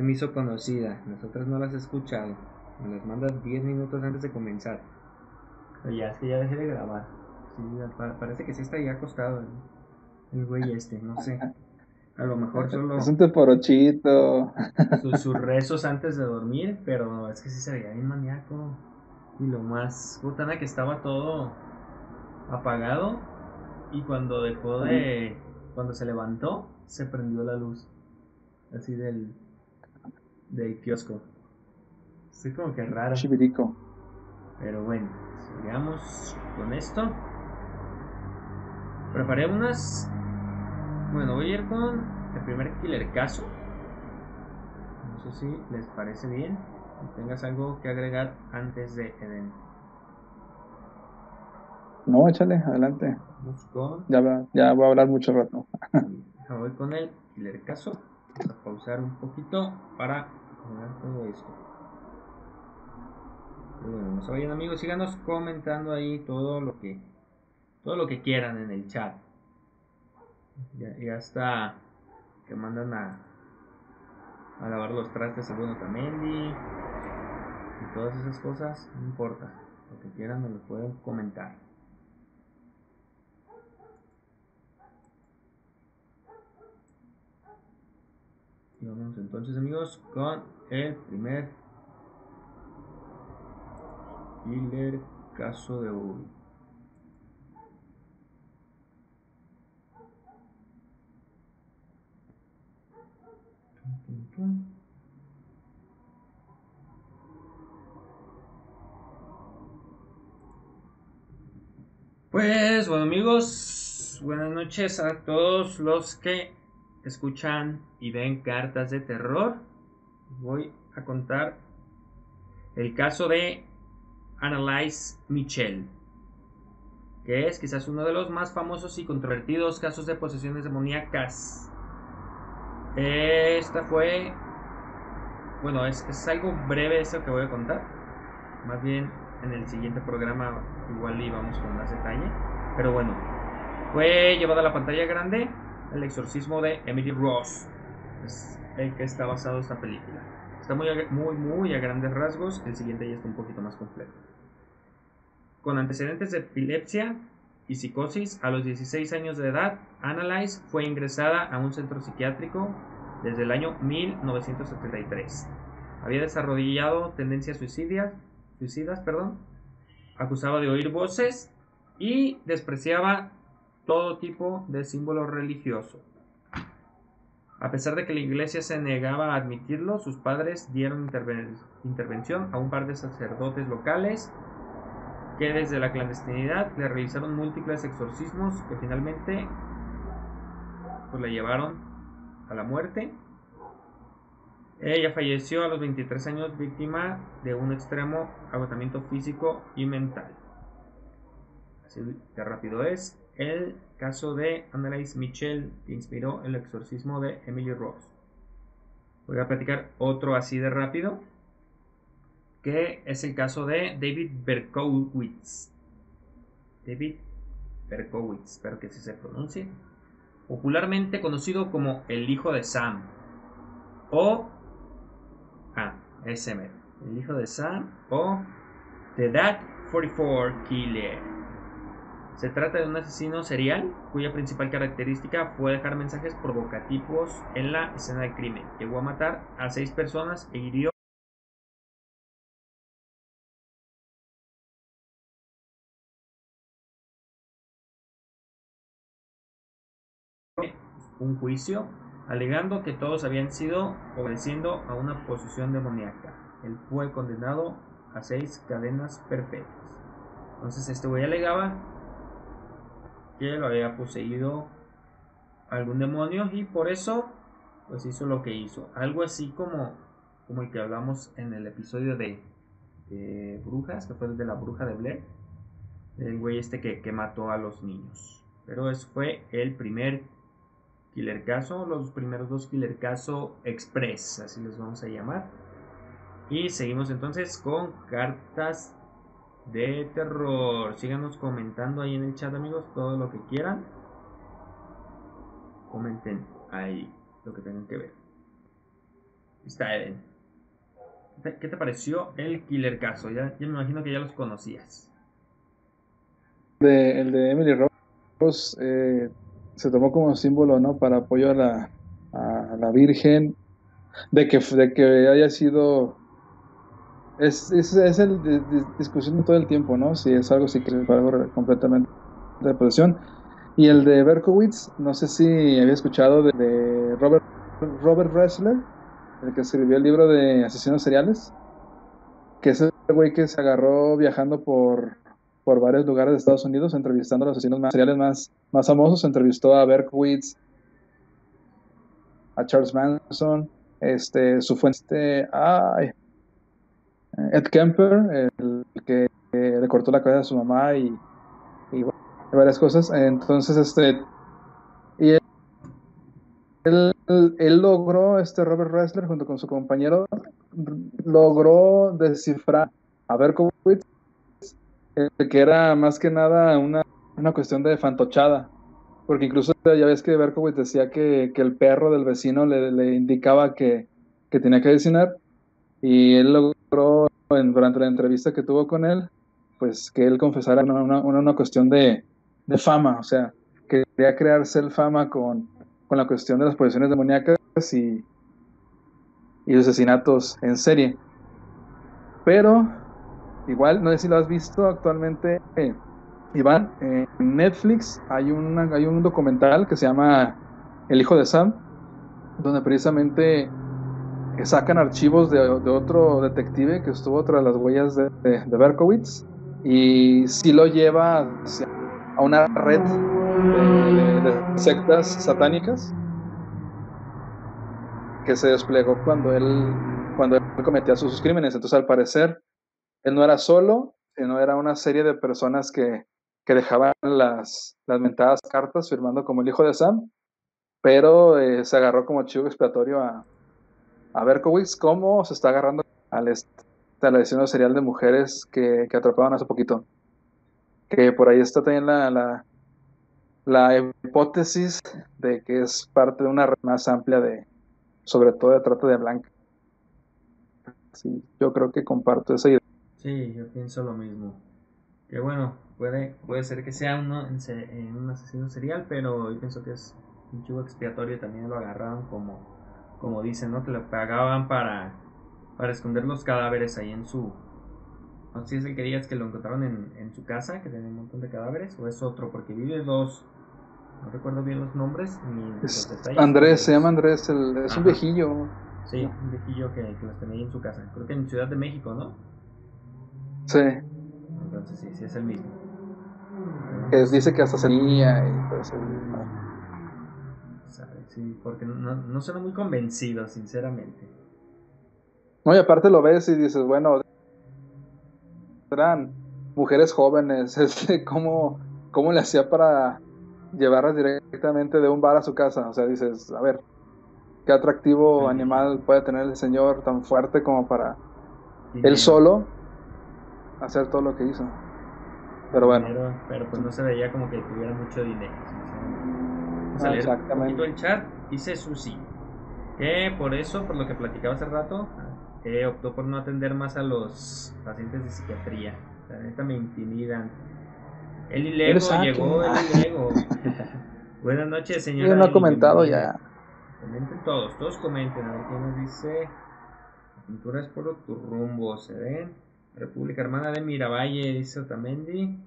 Se me hizo conocida. Nosotras no las he escuchado. Me las mandas 10 minutos antes de comenzar. Pero ya, es que ya dejé de grabar. Sí, pa- parece que sí está ya acostado el, el güey este, no sé. A lo mejor solo Es un teporochito. sus, sus rezos antes de dormir, pero es que sí se veía bien maníaco. Y lo más putana que estaba todo apagado. Y cuando dejó de. Cuando se levantó, se prendió la luz. Así del. Del kiosco. Sí, como que raro. Chivirico. Pero bueno, sigamos con esto. Preparé unas. Bueno, voy a ir con el primer killer caso. No sé si les parece bien. O tengas algo que agregar antes de Eden. No, échale, adelante. Con. Ya, va, ya voy a hablar mucho rato. <laughs> Voy con el killer caso. Vamos a pausar un poquito para todo esto. Bueno, no se vayan amigos, síganos comentando ahí todo lo que todo lo que quieran en el chat. Ya, ya está que mandan a, a lavar los trastes a Bruno Tamendi y todas esas cosas, no importa. Lo que quieran me lo pueden comentar. Y vamos entonces amigos con el primer killer caso de hoy. Pues bueno amigos, buenas noches a todos los que escuchan y ven cartas de terror. Voy a contar el caso de Annalise Michel, que es quizás uno de los más famosos y controvertidos casos de posesiones demoníacas. Esta fue, bueno, es, es algo breve eso que voy a contar. Más bien en el siguiente programa igual íbamos con más detalle. Pero bueno, fue llevada a la pantalla grande el exorcismo de Emily Ross. Es el que está basado esta película. Está muy, muy, muy a grandes rasgos. El siguiente ya está un poquito más completo. Con antecedentes de epilepsia y psicosis, a los 16 años de edad, Annalise fue ingresada a un centro psiquiátrico desde el año 1973. Había desarrollado tendencias suicidas, suicidas, perdón, acusaba de oír voces y despreciaba todo tipo de símbolo religioso. A pesar de que la iglesia se negaba a admitirlo, sus padres dieron interven- intervención a un par de sacerdotes locales que desde la clandestinidad le realizaron múltiples exorcismos que finalmente pues, la llevaron a la muerte. Ella falleció a los 23 años víctima de un extremo agotamiento físico y mental. Así de rápido es el caso de Annalise Michel que inspiró el exorcismo de Emily Rose. Voy a platicar otro así de rápido, que es el caso de David Berkowitz. David Berkowitz, espero que así se pronuncie. Popularmente conocido como el hijo de Sam. O. Ah, ese mero. El hijo de Sam. O. The Dad 44 Killer. Se trata de un asesino serial cuya principal característica fue dejar mensajes provocativos en la escena del crimen. Llegó a matar a seis personas e hirió un juicio alegando que todos habían sido obedeciendo a una posesión demoníaca. Él fue condenado a seis cadenas perpetuas. Entonces este güey alegaba que lo había poseído algún demonio y por eso pues hizo lo que hizo. Algo así como, como el que hablamos en el episodio de, Brujas, que fue el de la bruja de Blair. El güey este que, que mató a los niños. Pero ese fue el primer Killer Caso, los primeros dos Killer Caso Express, así les vamos a llamar. Y seguimos entonces con cartas de terror. Síganos comentando ahí en el chat, amigos, todo lo que quieran. Comenten ahí lo que tengan que ver. Está Eden. ¿Qué te- ¿Qué te pareció el Killer Caso? Ya, ya me imagino que ya los conocías. De, el de Emily Rose eh, se tomó como símbolo, ¿no? Para apoyo a la, a la Virgen, de que, de que haya sido... Es, es, es el de, discusión de todo el tiempo, ¿no? Si es algo, si es algo completamente de posesión. Y el de Berkowitz, no sé si había escuchado de, de Robert, Robert Ressler, el que escribió el libro de asesinos seriales, que es el güey que se agarró viajando por por varios lugares de Estados Unidos entrevistando a los asesinos más, seriales más, más famosos. Entrevistó a Berkowitz, a Charles Manson, este, su fuente, ay, Ed Kemper, el que le cortó la cabeza a su mamá y, varias cosas. Entonces, este, y él, él, logró, este Robert Ressler, junto con su compañero, logró descifrar a Berkowitz, que era más que nada una, una cuestión de fantochada. Porque incluso ya ves que Berkowitz decía que, que el perro del vecino le, le indicaba que, que, tenía que asesinar. Y él logró, durante la entrevista que tuvo con él, pues que él confesara una, una, una cuestión de, de, fama. O sea, quería crearse el fama con, con la cuestión de las posesiones demoníacas y, y los asesinatos en serie. Pero, igual, no sé si lo has visto actualmente, eh, Iván, en Netflix hay, una, hay un documental que se llama El hijo de Sam, donde precisamente sacan archivos de, otro detective que estuvo tras las huellas de Berkowitz y sí lo lleva a una red de, sectas satánicas que se desplegó cuando él, cuando él cometía sus crímenes. Entonces, al parecer, él no era solo, sino era una serie de personas que, que dejaban las, las mentadas cartas firmando como el hijo de Sam, pero eh, se agarró como chivo expiatorio a, a Berkowitz, como se está agarrando al a la serial de mujeres que, atrapaban hace poquito. Que por ahí está también la, la, la hipótesis de que es parte de una red más amplia de, sobre todo de trata de blanca. Sí, yo creo que comparto esa idea. Sí, yo pienso lo mismo. Que bueno, puede, puede ser que sea uno en, en un asesino serial, pero yo pienso que es un chivo expiatorio también lo agarraron como, como dicen, ¿no? Que lo pagaban para, para esconder los cadáveres ahí en su, no sé si es el que digas que lo encontraron en, en su casa, que tenía un montón de cadáveres, o es otro, porque vive dos. No recuerdo bien los nombres ni los detalles. Andrés, se llama Andrés, el, es un viejillo. Sí, un viejillo que, que, los tenía ahí en su casa. Creo que en Ciudad de México, ¿no? Sí. Entonces sí, sí es el mismo. Que dice que hasta salía y pues Sí, porque no, no suena muy convencido, sinceramente. No, y aparte lo ves y dices, bueno, eran mujeres jóvenes, <laughs> este, ¿cómo, ¿cómo le hacía para llevarlas directamente de un bar a su casa? O sea, dices, a ver, qué atractivo animal puede tener el señor tan fuerte como para él solo hacer todo lo que hizo. Pero bueno. Pero, pues no se veía como que tuviera mucho dinero. Vamos a el chat. Dice Susi. Que por eso, por lo que platicaba hace rato, eh, optó por no atender más a los pacientes de psiquiatría. La neta me intimidan. Eli Lego llegó, Eli Lego. <laughs> Buenas noches, señora. Yo no ha comentado ya. Comenten todos, todos comenten. A ver quién nos dice. La pintura es por tu rumbo, ¿se ven? República Hermana de Miravalle, dice Otamendi.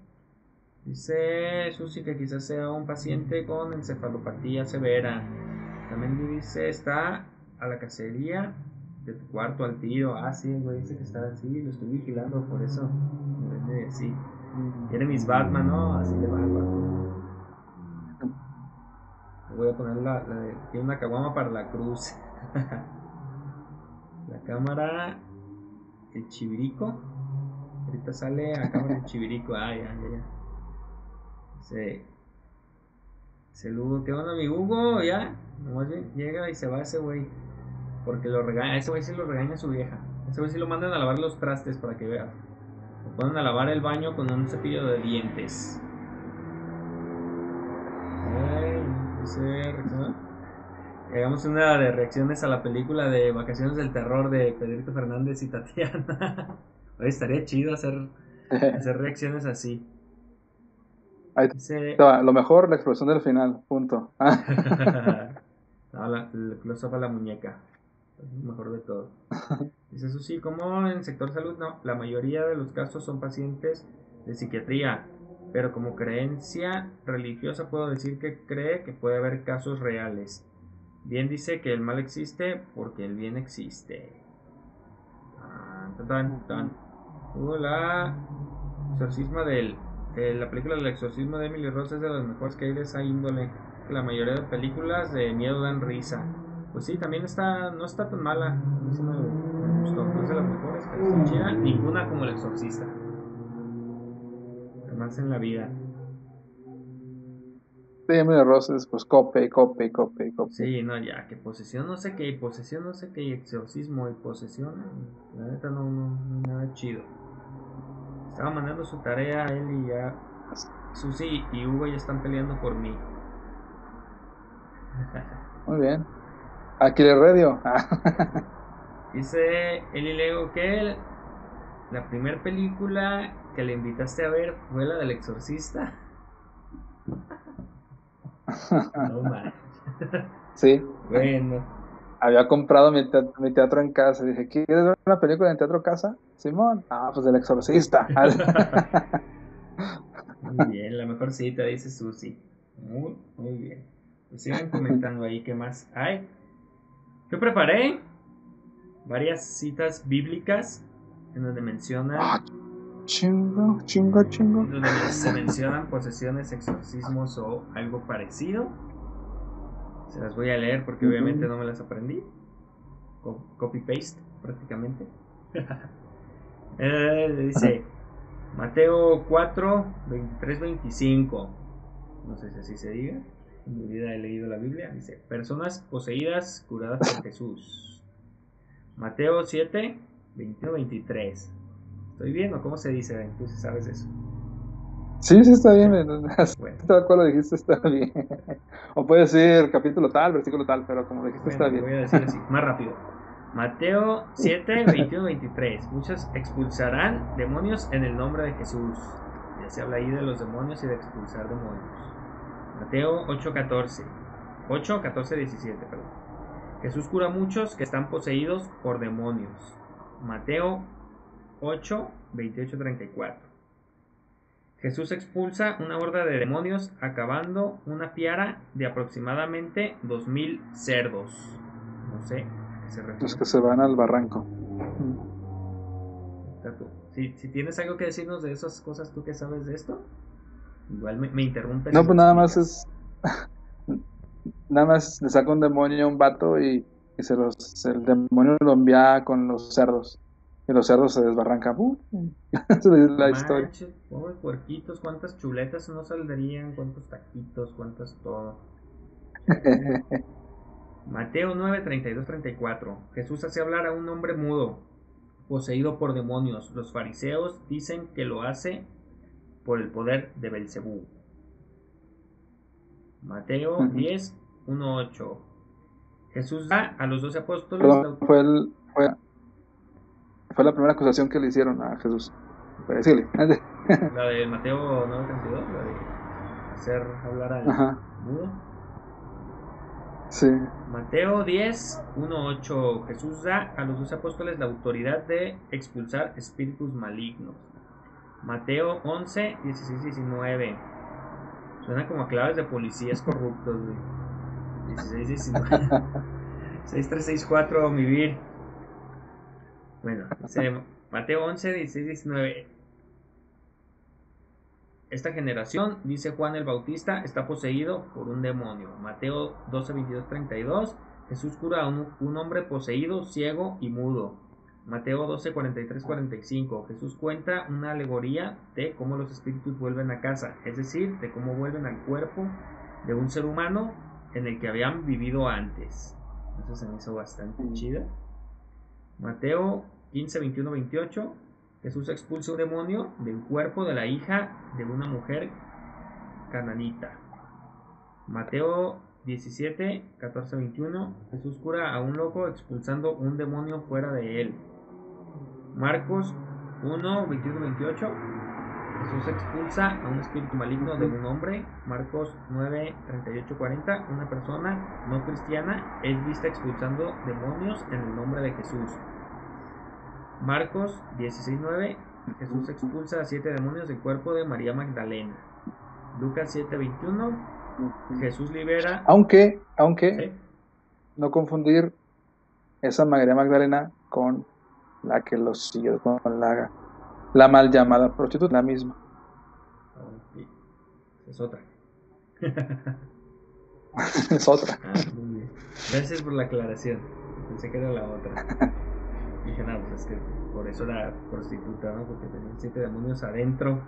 Dice Susi que quizás sea un paciente con encefalopatía severa. Otamendi dice, está a la cacería de tu cuarto al tiro. Ah, sí, güey, dice que está así, lo estoy vigilando, por eso me vende así. Quiere mis Batman, ¿no? Así de Batman. Voy a poner la, la de, tiene una caguama para la cruz. <laughs> la cámara, el chivirico. Ahorita sale a cámara el chivirico. Ah, ya, ya, ya. Se, se Hugo, ¿qué onda mi Hugo? Ya, nomás llega y se va ese güey. Porque lo regaña, ese güey sí lo regaña su vieja. Ese güey sí lo mandan a lavar los trastes para que veas. Lo ponen a lavar el baño con un cepillo de dientes. Ay, no Hagamos una de reacciones a la película de Vacaciones del Terror de Pedrito Fernández y Tatiana. <laughs> Oye, estaría chido hacer, hacer reacciones así. Ahí lo mejor, la explosión del final, punto. <laughs> <laughs> no, la, la, la muñeca mejor de todo. Dice eso sí, como en el sector salud, no, la mayoría de los casos son pacientes de psiquiatría, pero como creencia religiosa puedo decir que cree que puede haber casos reales. Bien dice que el mal existe porque el bien existe. Hola. exorcismo del. Eh, la película del exorcismo de Emily Rose es de las mejores que hay de esa índole. La mayoría de películas de miedo dan risa. Pues sí, también está. No está tan mala. Sí me, me gustó. No es de las mejores, pero está chida. Ninguna como el exorcista. Jamás en la vida. Sí, Emily Roses, pues cope, cope, cope, cope. Sí, no, ya, que posesión no sé qué, y posesión no sé qué, y exorcismo y posesión, la neta no, no nada chido. Estaba mandando su tarea a él y ya Susi y Hugo ya están peleando por mí. <laughs> Muy bien. Aquí de radio. <laughs> Dice Eli Lego que la primera película que le invitaste a ver fue la del exorcista. <laughs> No manches. sí, Bueno, había comprado mi, te- mi teatro en casa. Dije, ¿quieres ver una película en teatro casa? Simón. Ah, pues del exorcista. <laughs> <laughs> muy bien, la mejor cita, dice Susi. Muy, muy bien. Pues sigan comentando ahí qué más hay. Yo preparé varias citas bíblicas en donde mencionan Ah, chingo, chingo, chingo. donde se mencionan posesiones, exorcismos o algo parecido. Se las voy a leer porque obviamente no me las aprendí. Co- Copy paste prácticamente. <laughs> Eh, dice Mateo 4, 23, 25. No sé si así se diga. En mi vida he leído la Biblia. Dice: Personas poseídas curadas por Jesús. Mateo 7, 21, 23. ¿Estoy bien o cómo se dice? Tú sabes eso. Sí, sí, está bien. Bueno. <laughs> Tal cual lo dijiste, está bien. O puede decir capítulo tal, versículo tal, pero como lo dijiste, Bueno, está voy bien. a decir así, más rápido. Mateo 7, 21, 23. Muchos expulsarán demonios en el nombre de Jesús. Ya se habla ahí de los demonios y de expulsar demonios. Mateo 8, 14. 8, 14, 17, perdón. Jesús cura a muchos que están poseídos por demonios. Mateo 8, 28, 34. Jesús expulsa una horda de demonios acabando una piara de aproximadamente 2000 cerdos. No sé se refiere. Los que se van al barranco. Si, si tienes algo que decirnos de esas cosas, tú que sabes de esto, igual me, me interrumpes. No, pues nada más es. <laughs> Nada más le saca un demonio a un vato y, y se los, el demonio lo envía con los cerdos. Y los cerdos se desbarrancan. ¡Uh! <laughs> Es la historia. Manches, pobres puerquitos, cuántas chuletas no saldrían, cuántos taquitos, cuántas todo. <laughs> Mateo 9, 32, 34. Jesús hace hablar a un hombre mudo, poseído por demonios. Los fariseos dicen que lo hace por el poder de Belcebú. Mateo Ujú. 10, 1, 8. Jesús da a los doce apóstoles la Perdón, fue, el, fue, fue la primera acusación que le hicieron a Jesús. Pero. <laughs> La de Mateo 9:32, la de hacer hablar al mudo. sí. Mateo 10, 1, 8. Jesús da a los dos apóstoles la autoridad de expulsar espíritus malignos. Mateo 11, 16, 19. Suena como a claves de policías corruptos, güey. 16, 19. 6, 3, 6, 4, mi vir. Bueno, <laughs> Mateo 11, 16, 19. Esta generación, dice Juan el Bautista, está poseído por un demonio. Mateo 12, 22, 32. Jesús cura a un, un hombre poseído, ciego y mudo. Mateo 12, 43, 45. Jesús cuenta una alegoría de cómo los espíritus vuelven a casa, es decir, de cómo vuelven al cuerpo de un ser humano en el que habían vivido antes. Eso se me hizo bastante chida. Mateo 15, 21, 28. Jesús expulsa un demonio del cuerpo de la hija de una mujer cananita. Mateo 17, 14, 21. Jesús cura a un loco expulsando un demonio fuera de él. Marcos 1, 21, 28. Jesús expulsa a un espíritu maligno de un hombre. Marcos 9, 38, 40. Una persona no cristiana es vista expulsando demonios en el nombre de Jesús. Marcos 16:9 Jesús expulsa a siete demonios del cuerpo de María Magdalena. Lucas 7:21 Jesús libera. Aunque, aunque, ¿Sí? no confundir esa María Magdalena con la que los siguió con la la mal llamada prostituta, la misma. Es otra. <laughs> es otra. Ah, muy bien. Gracias por la aclaración. Pensé que era la otra. <laughs> Dije, no, pues es que por eso era prostituta, ¿no? Porque tenían siete demonios adentro.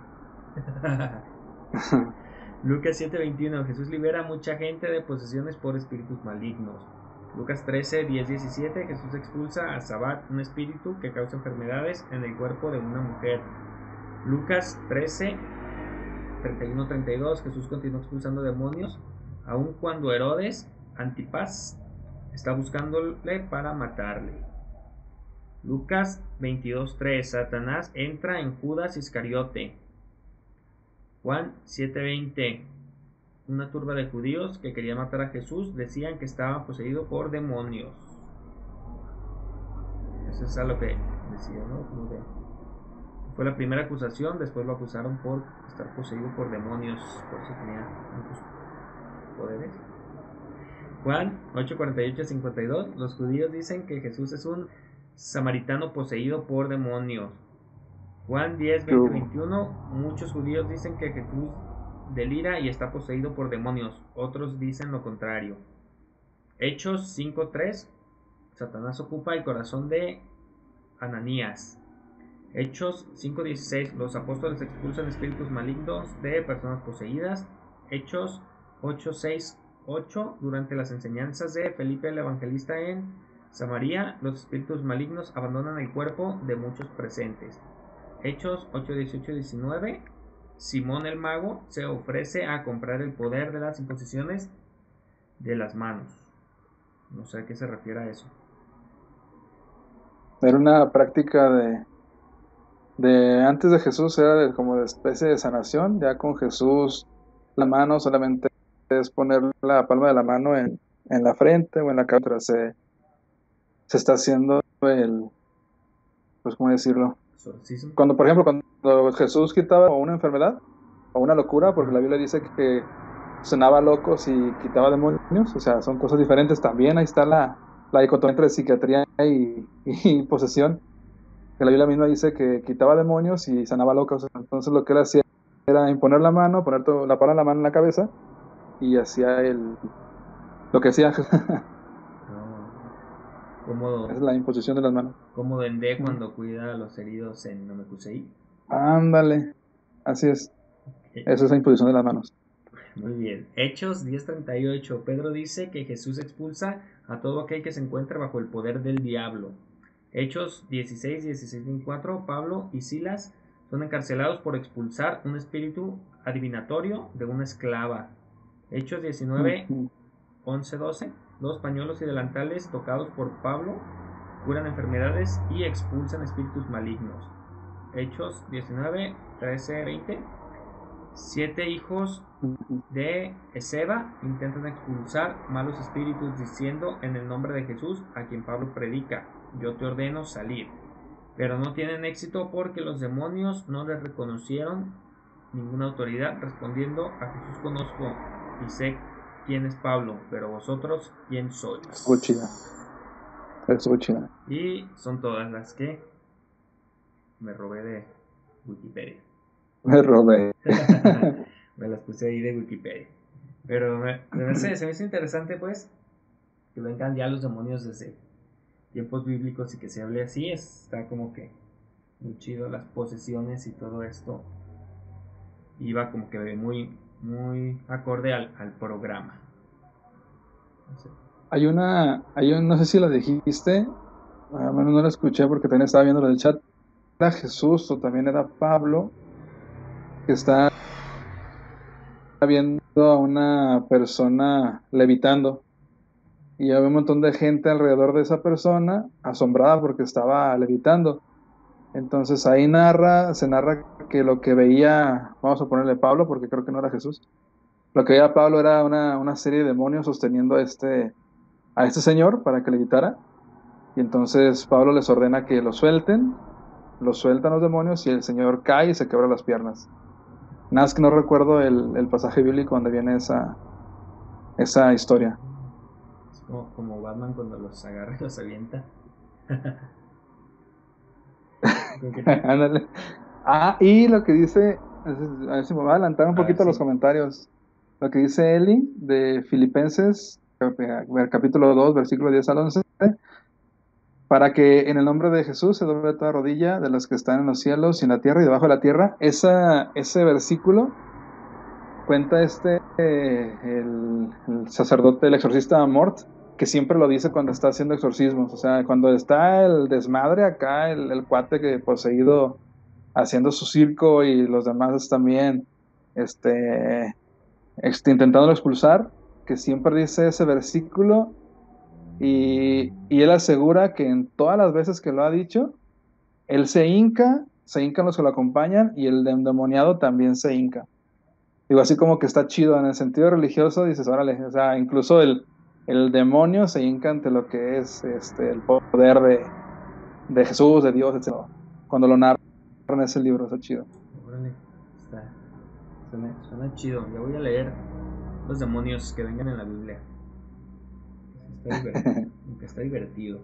<laughs> Lucas 7:21. Jesús libera a mucha gente de posesiones por espíritus malignos. Lucas 13, 10, 17. Jesús expulsa a Sabat, un espíritu que causa enfermedades en el cuerpo de una mujer. Lucas 13, 31, 32. Jesús continúa expulsando demonios, aun cuando Herodes, Antipas, está buscándole para matarle. Lucas 22, 3. Satanás entra en Judas Iscariote. Juan 7:20. Una turba de judíos que quería matar a Jesús decían que estaba poseído por demonios. Eso es algo que decía, ¿no? Fue la primera acusación, después lo acusaron por estar poseído por demonios, por eso tenía muchos poderes. Juan 8:48-52. Los judíos dicen que Jesús es un samaritano poseído por demonios. Juan 10, 20, 21. Muchos judíos dicen que Jesús delira y está poseído por demonios. Otros dicen lo contrario. Hechos 5, 3. Satanás ocupa el corazón de Ananías. Hechos 5:16. Los apóstoles expulsan espíritus malignos de personas poseídas. Hechos 8:6, 8. Durante las enseñanzas de Felipe el Evangelista en Samaria, los espíritus malignos abandonan el cuerpo de muchos presentes. Hechos 8:18, 19. Simón el mago se ofrece a comprar el poder de las imposiciones de las manos. No sé a qué se refiere a eso. Era una práctica de, de antes de Jesús, era de- como de especie de sanación. Ya con Jesús, la mano solamente es poner la palma de la mano en, en la frente o en la cabeza. Se, se está haciendo el, pues, ¿cómo decirlo? Cuando, por ejemplo, cuando Jesús quitaba una enfermedad o una locura, porque la Biblia dice que sanaba locos y quitaba demonios, o sea, son cosas diferentes también. Ahí está la, la dicotomía entre psiquiatría y, y <laughs> posesión. Que la Biblia misma dice que quitaba demonios y sanaba locos. Entonces, lo que él hacía era imponer la mano, poner la palma de la mano en la cabeza y hacía el, lo que hacía Jesús. <laughs> Como, es la imposición de las manos. como Dendé cuando cuida a los heridos en Namekusei. Ándale, así es. Esa es la imposición de las manos. Muy bien. Hechos 10:38. Pedro dice que Jesús expulsa a todo aquel que se encuentre bajo el poder del diablo. Hechos 16, 16, 24. Pablo y Silas son encarcelados por expulsar un espíritu adivinatorio de una esclava. Hechos 19, Ujú. 11, 12. Los pañuelos y delantales tocados por Pablo curan enfermedades y expulsan espíritus malignos. Hechos 19, 13, 20. Siete hijos de Ezeba intentan expulsar malos espíritus diciendo en el nombre de Jesús a quien Pablo predica, yo te ordeno salir. Pero no tienen éxito porque los demonios no les reconocieron ninguna autoridad respondiendo a Jesús conozco y sé quién es Pablo, pero vosotros quién sois. Estuvo chida. Y son todas las que me robé de Wikipedia. Me robé. <laughs> me las puse ahí de Wikipedia. Pero me, <clears throat> se me hizo interesante, pues, que vengan ya los demonios desde tiempos bíblicos y que se hable así. Está como que muy chido las posesiones y todo esto. Iba como que muy, muy acorde al, al programa. Hay una, hay un, no sé si lo dijiste, al menos no lo escuché porque también estaba viendo lo del chat. Era Jesús o también era Pablo que está viendo a una persona levitando y había un montón de gente alrededor de esa persona asombrada porque estaba levitando. Entonces ahí narra, se narra que lo que veía, vamos a ponerle Pablo porque creo que no era Jesús. Lo que veía Pablo era una, una serie de demonios sosteniendo a este, a este señor para que levitara. Y entonces Pablo les ordena que lo suelten, lo sueltan los demonios y el señor cae y se quebra las piernas. Nada que no recuerdo el, el pasaje bíblico donde viene esa, esa historia. Es como, como Batman cuando los agarra y los avienta. <laughs> Ándale, Ah, y lo que dice, a ver si me voy a adelantar un A ver, poquito a los sí. comentarios. Lo que dice Eli de Filipenses, cap- capítulo 2, versículo 10 al 11. Para que en el nombre de Jesús se doble toda rodilla de los que están en los cielos y en la tierra y debajo de la tierra. Esa, ese versículo cuenta este, eh, el, el sacerdote, el exorcista Mort, que siempre lo dice cuando está haciendo exorcismos. O sea, cuando está el desmadre acá, el, el cuate que poseído haciendo su circo y los demás también este, este, intentándolo expulsar, que siempre dice ese versículo y, y él asegura que en todas las veces que lo ha dicho, él se hinca, se hincan los que lo acompañan y el endemoniado también se hinca. Digo, así como que está chido en el sentido religioso, dices, órale, o sea, incluso el, el demonio se hinca ante lo que es este, el poder de, de Jesús, de Dios, etc. Cuando lo narran en ese libro, está chido. Órale, está. Suena, suena chido. Ya voy a leer los demonios que vengan en la Biblia. Está divertido. <laughs> está divertido.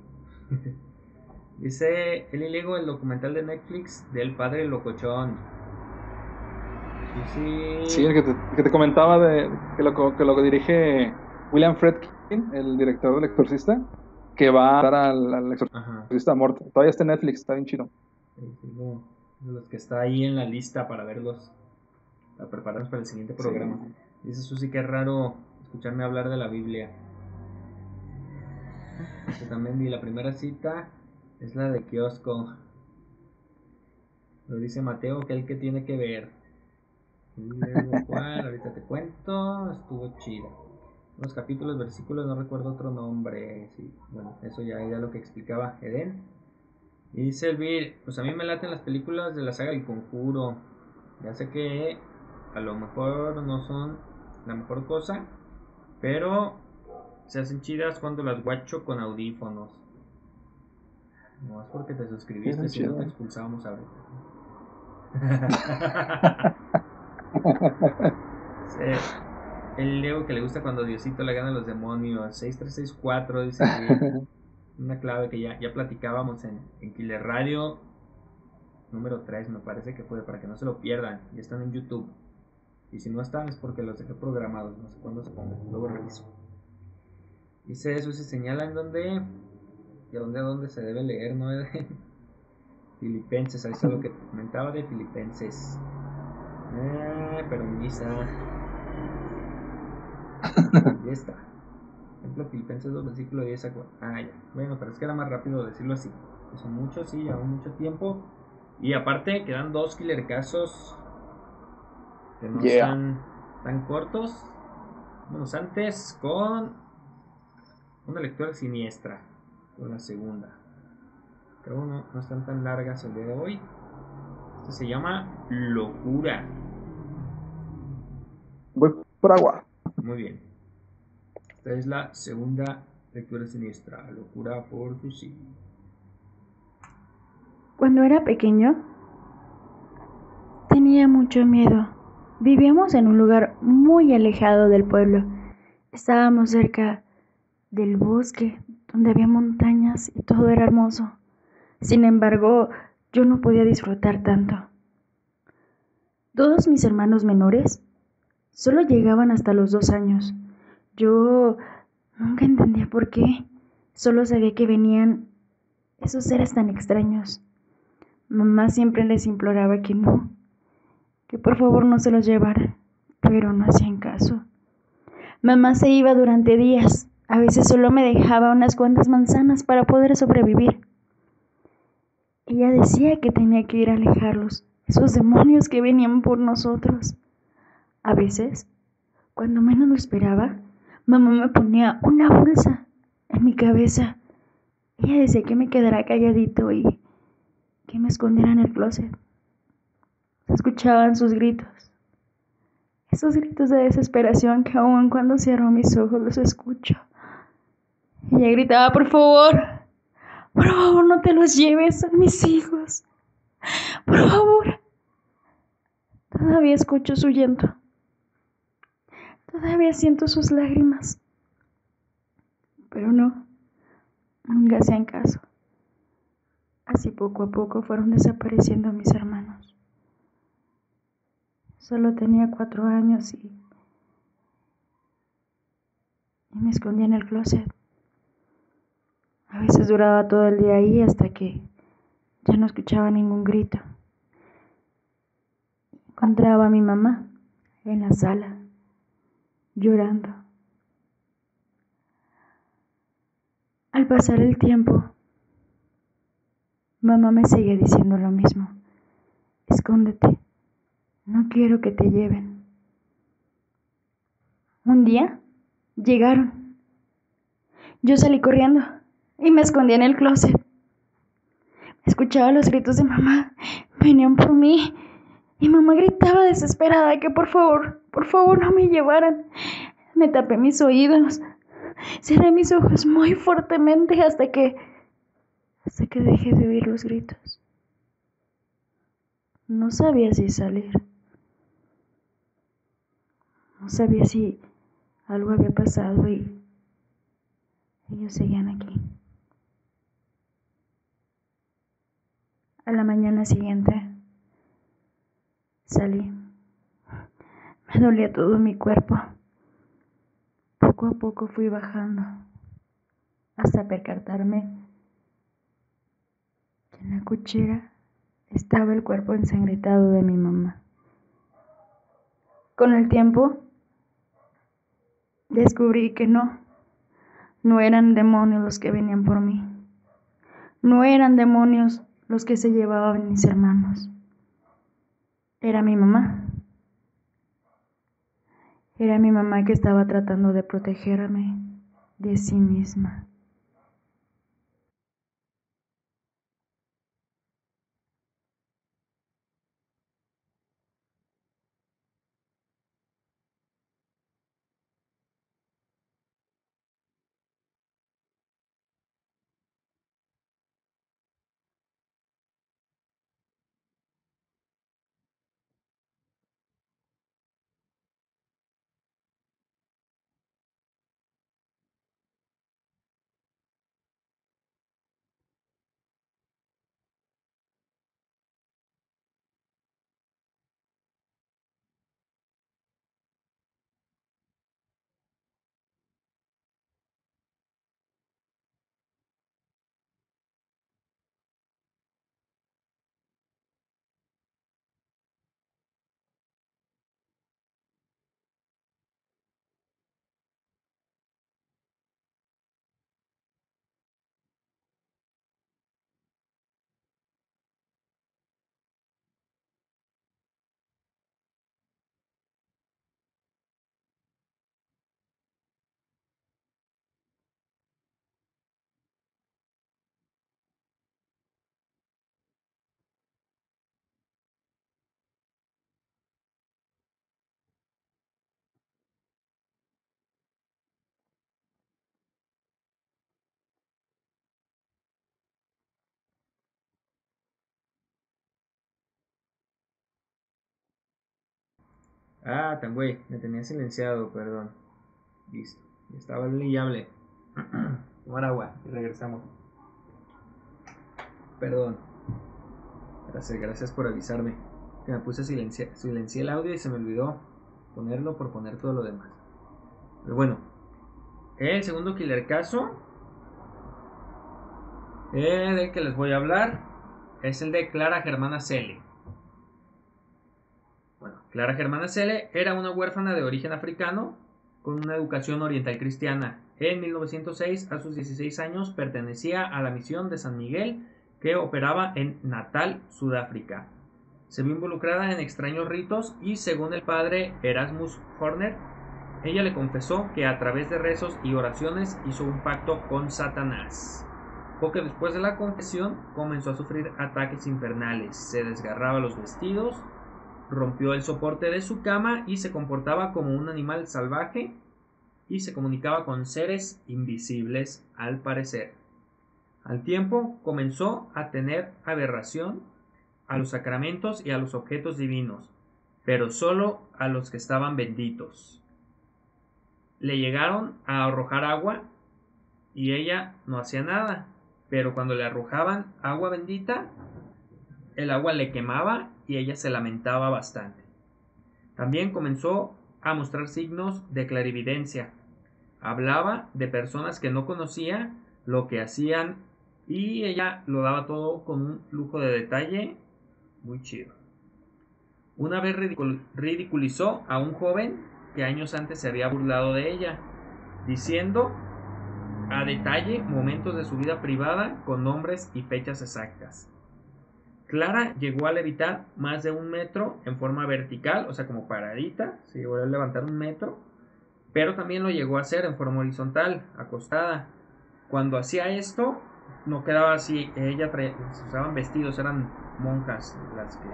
<laughs> Dice Eli Lego, el documental de Netflix del padre locochón. Sí, el que te, que te comentaba de que lo, que lo dirige William Fredkin, el director del Exorcista, que va a dar al. Exorcista muerto. Todavía está en Netflix, está bien chido. Sí, sí, como de los que está ahí en la lista para verlos. Para prepararnos para el siguiente programa. Dice Susi que es raro escucharme hablar de la Biblia. Dice también di la primera cita es la de kiosco. Lo dice Mateo que el que tiene que ver. Y luego, ¿cuál? Ahorita te cuento. Estuvo chida. Los capítulos, versículos, no recuerdo otro nombre. Sí, bueno, eso ya era lo que explicaba Eden. Y dice Elvir, pues a mí me laten las películas de la saga El Conjuro. Ya sé que a lo mejor no son la mejor cosa, pero se hacen chidas cuando las guacho con audífonos. No es porque te suscribiste, si no te expulsábamos ahorita. <laughs> Sí. El Leo que le gusta cuando Diosito le gana a los demonios. 6364 dice que <laughs> una clave que ya, ya platicábamos en, en Killer Radio número 3, me parece que fue, para que no se lo pierdan. Ya están en YouTube. Y si no están es porque los dejé programados, no sé cuándo se pongan, luego reviso. Dice eso, se señala en dónde, y a dónde a dónde se debe leer, ¿no? <laughs> Filipenses, ahí está lo que comentaba de Filipenses. Eh, pero misa. <laughs> Ahí está. Ejemplo, Filipenses 2, versículo 10 a 4. Ah, ya. Bueno, pero es que era más rápido decirlo así. Que son muchos, sí, aún mucho tiempo. Y aparte, quedan dos killer casos que no Yeah. están tan cortos. Vamos antes con una lectura siniestra. Con la segunda. Creo que no, no están tan largas el día de hoy. Este se llama Locura. Voy por agua. Muy bien. Esta es la segunda lectura siniestra. Locura por Susi. Cuando era pequeño, tenía mucho miedo. Vivíamos en un lugar muy alejado del pueblo. Estábamos cerca del bosque, donde había montañas y todo era hermoso. Sin embargo, yo no podía disfrutar tanto. Todos mis hermanos menores solo llegaban hasta los dos años. Yo nunca entendía por qué. Solo sabía que venían esos seres tan extraños. Mamá siempre les imploraba que no, que por favor no se los llevara, pero no hacían caso. Mamá se iba durante días, a veces solo me dejaba unas cuantas manzanas para poder sobrevivir. Ella decía que tenía que ir a alejarlos, esos demonios que venían por nosotros. A veces, cuando menos lo esperaba, mamá me ponía una bolsa en mi cabeza. Ella decía que me quedara calladito y que me escondiera en el closet. Se escuchaban sus gritos. Esos gritos de desesperación que aún cuando cierro mis ojos los escucho. Ella gritaba, por favor, por favor no te los lleves, son mis hijos. Por favor. Todavía escucho su llanto. Todavía siento sus lágrimas. Pero no, nunca hacían caso. Así poco a poco fueron desapareciendo mis hermanos. Solo tenía cuatro años y, y me escondía en el closet. A veces duraba todo el día ahí hasta que ya no escuchaba ningún grito. Encontraba a mi mamá en la sala, llorando. Al pasar el tiempo, mamá me seguía diciendo lo mismo. Escóndete, no quiero que te lleven. Un día llegaron. Yo salí corriendo y me escondí en el closet. Escuchaba los gritos de mamá. Venían por mí. Y mamá gritaba desesperada que por favor, por favor no me llevaran. Me tapé mis oídos. Cerré mis ojos muy fuertemente hasta que... hasta que dejé de oír los gritos. No sabía si salir. No sabía si algo había pasado y ellos seguían aquí. A la mañana siguiente salí. Dolía todo mi cuerpo. Poco a poco fui bajando hasta percatarme que en la cochera estaba el cuerpo ensangretado de mi mamá. Con el tiempo descubrí que no, no eran demonios los que venían por mí. No eran demonios los que se llevaban mis hermanos. Era mi mamá. Era mi mamá que estaba tratando de protegerme de sí misma. Ah, tan güey, me tenía silenciado, perdón. Listo, estaba y hable. <clears throat> Tomar agua y regresamos. Perdón. Gracias, gracias por avisarme. Que me puse silenciar, silencié el audio y se me olvidó ponerlo por poner todo lo demás. Pero bueno, el segundo killer caso eh, del que les voy a hablar es el de Clara Germana Cele. Clara Germana Cele era una huérfana de origen africano con una educación oriental cristiana. En 1906, a sus 16 años, pertenecía a la misión de San Miguel que operaba en Natal, Sudáfrica. Se vio involucrada en extraños ritos y, según el padre Erasmus Horner, ella le confesó que a través de rezos y oraciones hizo un pacto con Satanás. Poco después de la confesión comenzó a sufrir ataques infernales, se desgarraba los vestidos, rompió el soporte de su cama y se comportaba como un animal salvaje y se comunicaba con seres invisibles al parecer. Al tiempo comenzó a tener aberración a los sacramentos y a los objetos divinos, pero solo a los que estaban benditos. Le llegaron a arrojar agua y ella no hacía nada, pero cuando le arrojaban agua bendita, el agua le quemaba y ella se lamentaba bastante. También comenzó a mostrar signos de clarividencia. Hablaba de personas que no conocía, lo que hacían y ella lo daba todo con un lujo de detalle muy chido. Una vez ridiculizó a un joven que años antes se había burlado de ella, diciendo a detalle momentos de su vida privada con nombres y fechas exactas. Clara llegó a levitar más de un metro en forma vertical, o sea, como paradita, se llegó a levantar un metro, pero también lo llegó a hacer en forma horizontal, acostada. Cuando hacía esto, no quedaba así, ella usaban vestidos, eran monjas las que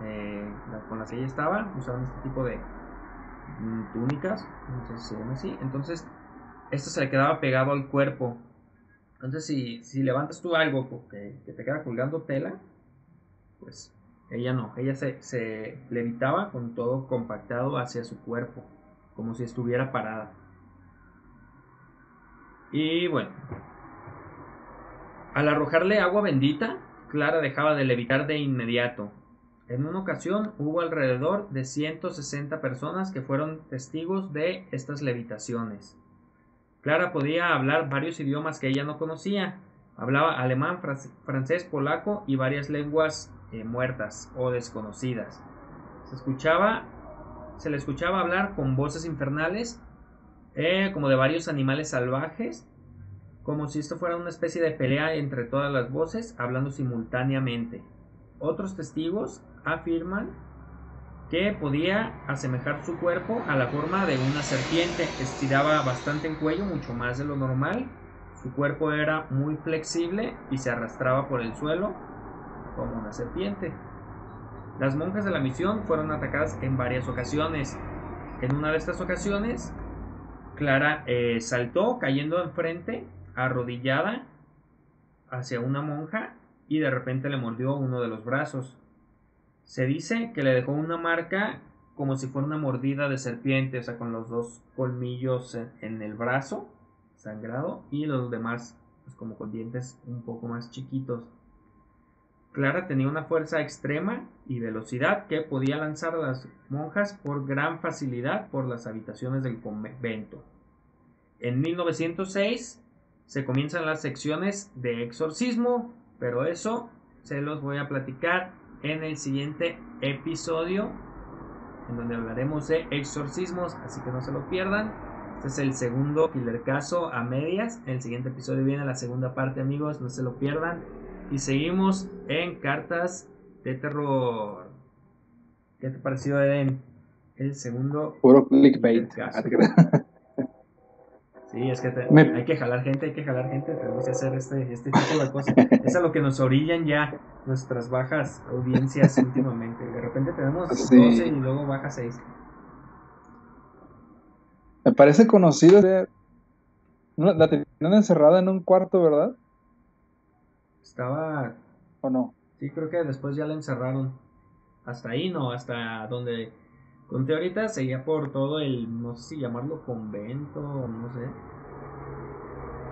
eh, con las que ella estaba, usaban este tipo de mm, túnicas, no se así, entonces esto se le quedaba pegado al cuerpo. Entonces si, si levantas tú algo que, que te queda colgando tela, pues ella no, ella se, se levitaba con todo compactado hacia su cuerpo, como si estuviera parada. Y bueno, al arrojarle agua bendita, Clara dejaba de levitar de inmediato. En una ocasión hubo alrededor de 160 personas que fueron testigos de estas levitaciones. Clara podía hablar varios idiomas que ella no conocía. Hablaba alemán, francés, polaco y varias lenguas eh, muertas o desconocidas. Se escuchaba, se le escuchaba hablar con voces infernales, eh, como de varios animales salvajes, como si esto fuera una especie de pelea entre todas las voces, hablando simultáneamente. Otros testigos afirman que podía asemejar su cuerpo a la forma de una serpiente, estiraba bastante el cuello, mucho más de lo normal, su cuerpo era muy flexible y se arrastraba por el suelo, como una serpiente. Las monjas de la misión fueron atacadas en varias ocasiones. En una de estas ocasiones, Clara eh, saltó cayendo enfrente, arrodillada, hacia una monja y de repente le mordió uno de los brazos. Se dice que le dejó una marca como si fuera una mordida de serpiente, o sea, con los dos colmillos en, el brazo, sangrado, y los demás, pues como con dientes un poco más chiquitos. Clara tenía una fuerza extrema y velocidad que podía lanzar a las monjas por gran facilidad por las habitaciones del convento. En 1906 se comienzan las secciones de exorcismo, pero eso se los voy a platicar en el siguiente episodio, en donde hablaremos de exorcismos, así que no se lo pierdan. Este es el segundo killer caso a medias. En el siguiente episodio viene la segunda parte, amigos, no se lo pierdan. Y seguimos en cartas de terror. ¿Qué te pareció, Eden? El segundo. Puro clickbait. Sí, es que hay que jalar gente, hay que jalar gente, tenemos que hacer este, este tipo de cosas. es a lo que nos orillan ya nuestras bajas audiencias últimamente. De repente tenemos 12 y luego baja 6. Me parece conocido. La tenían encerrada en un cuarto, ¿verdad? Estaba. ¿O no? Sí, creo que después ya la encerraron. Hasta ahí no, hasta donde Conté ahorita seguía por todo el, no sé si llamarlo convento, no sé.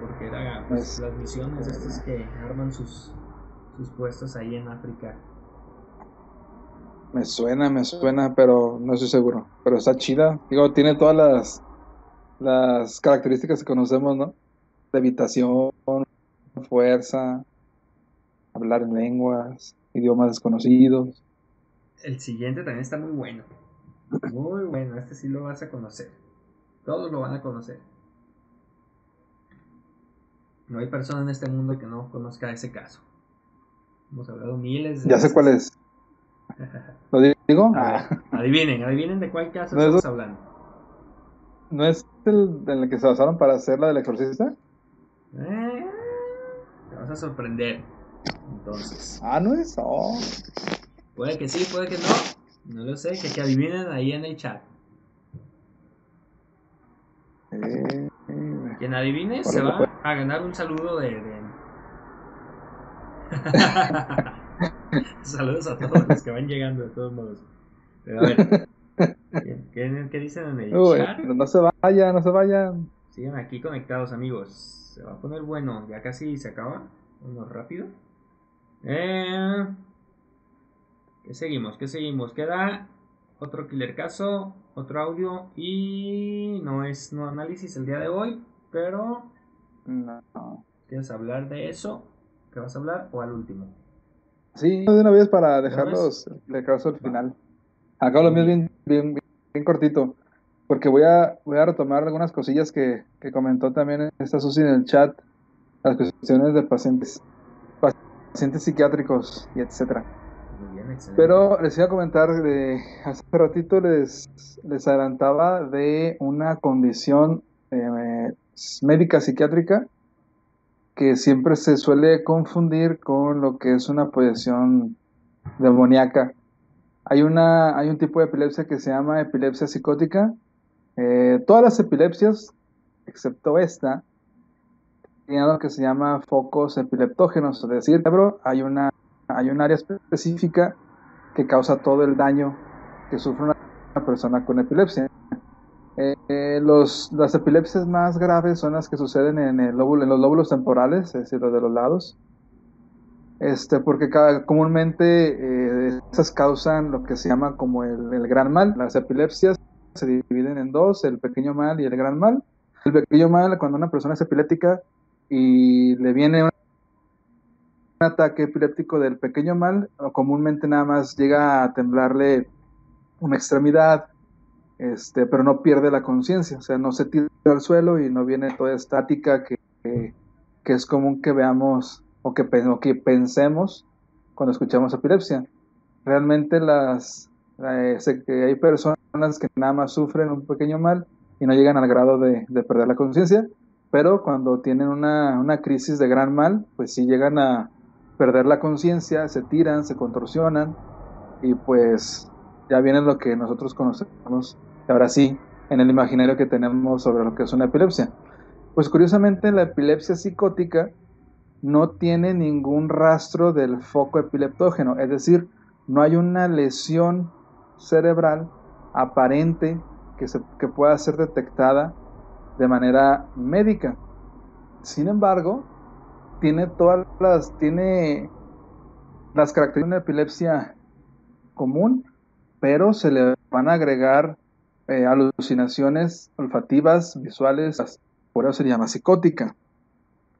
Porque era pues, las misiones estas que arman sus, sus puestos ahí en África. Me suena, me suena, pero no estoy seguro. Pero está chida. Digo, tiene todas las, las características que conocemos, ¿no? Levitación, fuerza, hablar en lenguas, idiomas desconocidos. El siguiente también está muy bueno. Muy bueno, este sí lo vas a conocer. Todos lo van a conocer. No hay persona en este mundo que no conozca ese caso. Hemos hablado miles de Ya sé cuál es. <laughs> ¿Lo digo? Ah. Adivinen, adivinen de cuál caso estamos hablando. ¿No es el en el que se basaron para hacer la del exorcista? Eh, te vas a sorprender. Entonces. Ah, no es. Oh. Puede que sí, puede que no. No lo sé, que, que adivinen ahí en el chat. Eh, Quien adivine se va a ganar un saludo de... <laughs> Saludos a todos los que van llegando de todos modos. Pero a ver, ¿qué, dicen en el chat? No se vayan, no se vayan. Sigan aquí conectados amigos. Se va a poner bueno, ya casi se acaba. Vamos rápido. Eh... ¿Qué seguimos? ¿Qué seguimos? Queda otro killer caso, otro audio y no es no análisis el día de hoy, pero No. ¿quieres hablar de eso? ¿Qué vas a hablar o al último? Sí, de una vez para ¿De una dejarlos, dejarlos al final. Acá lo mío es bien, bien, bien cortito, porque voy a, voy a retomar algunas cosillas que, que comentó también esta Susi en el chat, las cuestiones de pacientes, pacientes psiquiátricos y etcétera. Pero les iba a comentar, de, hace ratito les, les adelantaba de una condición eh, médica psiquiátrica que siempre se suele confundir con lo que es una posesión demoníaca. Hay, una, hay un tipo de epilepsia que se llama epilepsia psicótica. Eh, todas las epilepsias, excepto esta, lo que se llama focos epileptógenos, es decir, cerebro, hay una hay un área específica que causa todo el daño que sufre una persona con epilepsia. Eh, eh, los, las epilepsias más graves son las que suceden en, el lóbulo, en los lóbulos temporales, es decir, los de los lados. Este, porque cada, comúnmente eh, esas causan lo que se llama como el, el gran mal. Las epilepsias se dividen en dos, el pequeño mal y el gran mal. El pequeño mal, cuando una persona es epiléptica y le viene un ataque epiléptico del pequeño mal, o comúnmente nada más llega a temblarle una extremidad, este, pero no pierde la conciencia, o sea, no se tira al suelo y no viene toda estática que, que, que es común que veamos o que, o que, pensemos cuando escuchamos epilepsia. Realmente las, eh, hay personas que nada más sufren un pequeño mal y no llegan al grado de, de perder la conciencia, pero cuando tienen una, una crisis de gran mal, pues sí llegan a, perder la conciencia, se tiran, se contorsionan y pues ya viene lo que nosotros conocemos, ahora sí, en el imaginario que tenemos sobre lo que es una epilepsia. Pues curiosamente la epilepsia psicótica no tiene ningún rastro del foco epileptógeno, es decir, no hay una lesión cerebral aparente que, se, que pueda ser detectada de manera médica. Sin embargo, tiene todas las, tiene las características de una epilepsia común, pero se le van a agregar eh, alucinaciones olfativas, visuales, por eso se llama psicótica.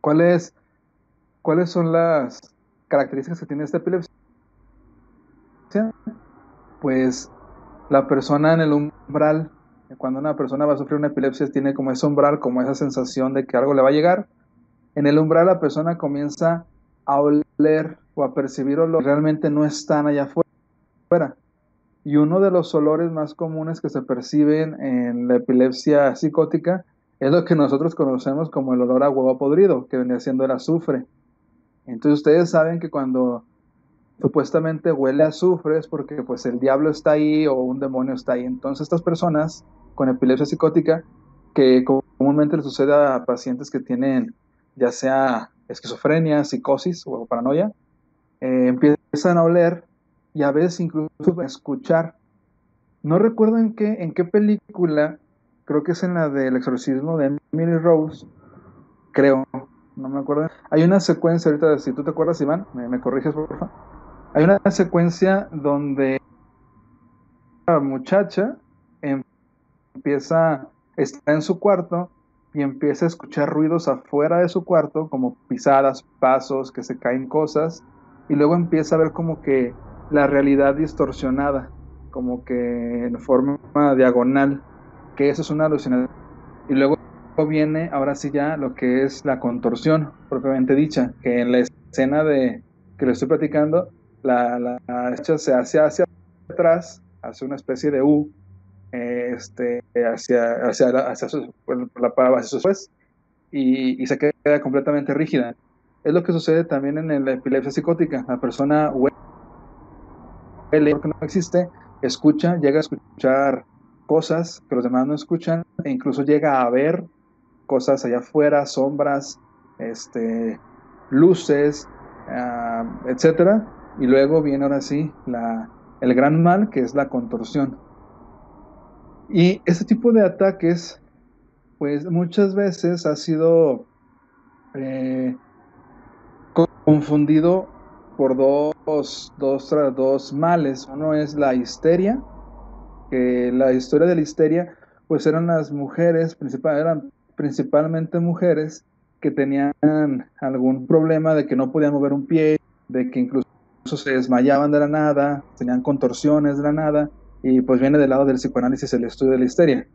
¿Cuáles, ¿Cuáles son las características que tiene esta epilepsia? Pues la persona en el umbral, cuando una persona va a sufrir una epilepsia, tiene como ese umbral, como esa sensación de que algo le va a llegar, en el umbral la persona comienza a oler o a percibir olores que realmente no están allá afuera. Y uno de los olores más comunes que se perciben en la epilepsia psicótica es lo que nosotros conocemos como el olor a huevo podrido, que venía siendo el azufre. Entonces ustedes saben que cuando supuestamente huele a azufre es porque pues el diablo está ahí o un demonio está ahí. Entonces estas personas con epilepsia psicótica, que comúnmente les sucede a pacientes que tienen ya sea esquizofrenia, psicosis o paranoia, eh, empiezan a oler y a veces incluso a escuchar. No recuerdo en qué, en qué película, creo que es en la del exorcismo de Emily Rose, creo, no me acuerdo. Hay una secuencia, ahorita, si tú te acuerdas, Iván, me, me corriges, por favor. Hay una secuencia donde la muchacha empieza, está en su cuarto y empieza a escuchar ruidos afuera de su cuarto, como pisadas, pasos, que se caen cosas, y luego empieza a ver como que la realidad distorsionada, como que en forma diagonal, que eso es una alucinación. Y luego viene ahora sí ya lo que es la contorsión, propiamente dicha, que en la escena de que le estoy platicando, la, la, la se hace hacia atrás, hace una especie de U, este, hacia, hacia, la, hacia, su, la, y, y, se queda completamente rígida. Es lo que sucede también en la epilepsia psicótica. La persona huele porque no existe, escucha, llega a escuchar cosas que los demás no escuchan e incluso llega a ver cosas allá afuera, sombras, este, luces, uh, etcétera. Y luego viene ahora sí la, el gran mal que es la contorsión. Y este tipo de ataques, pues muchas veces ha sido eh, confundido por dos, dos, dos males. Uno es la histeria que la historia de la histeria, pues eran las mujeres, principal, eran principalmente mujeres que tenían algún problema de que no podían mover un pie, de que incluso se desmayaban de la nada, tenían contorsiones de la nada, y pues viene del lado del psicoanálisis el estudio de la histeria,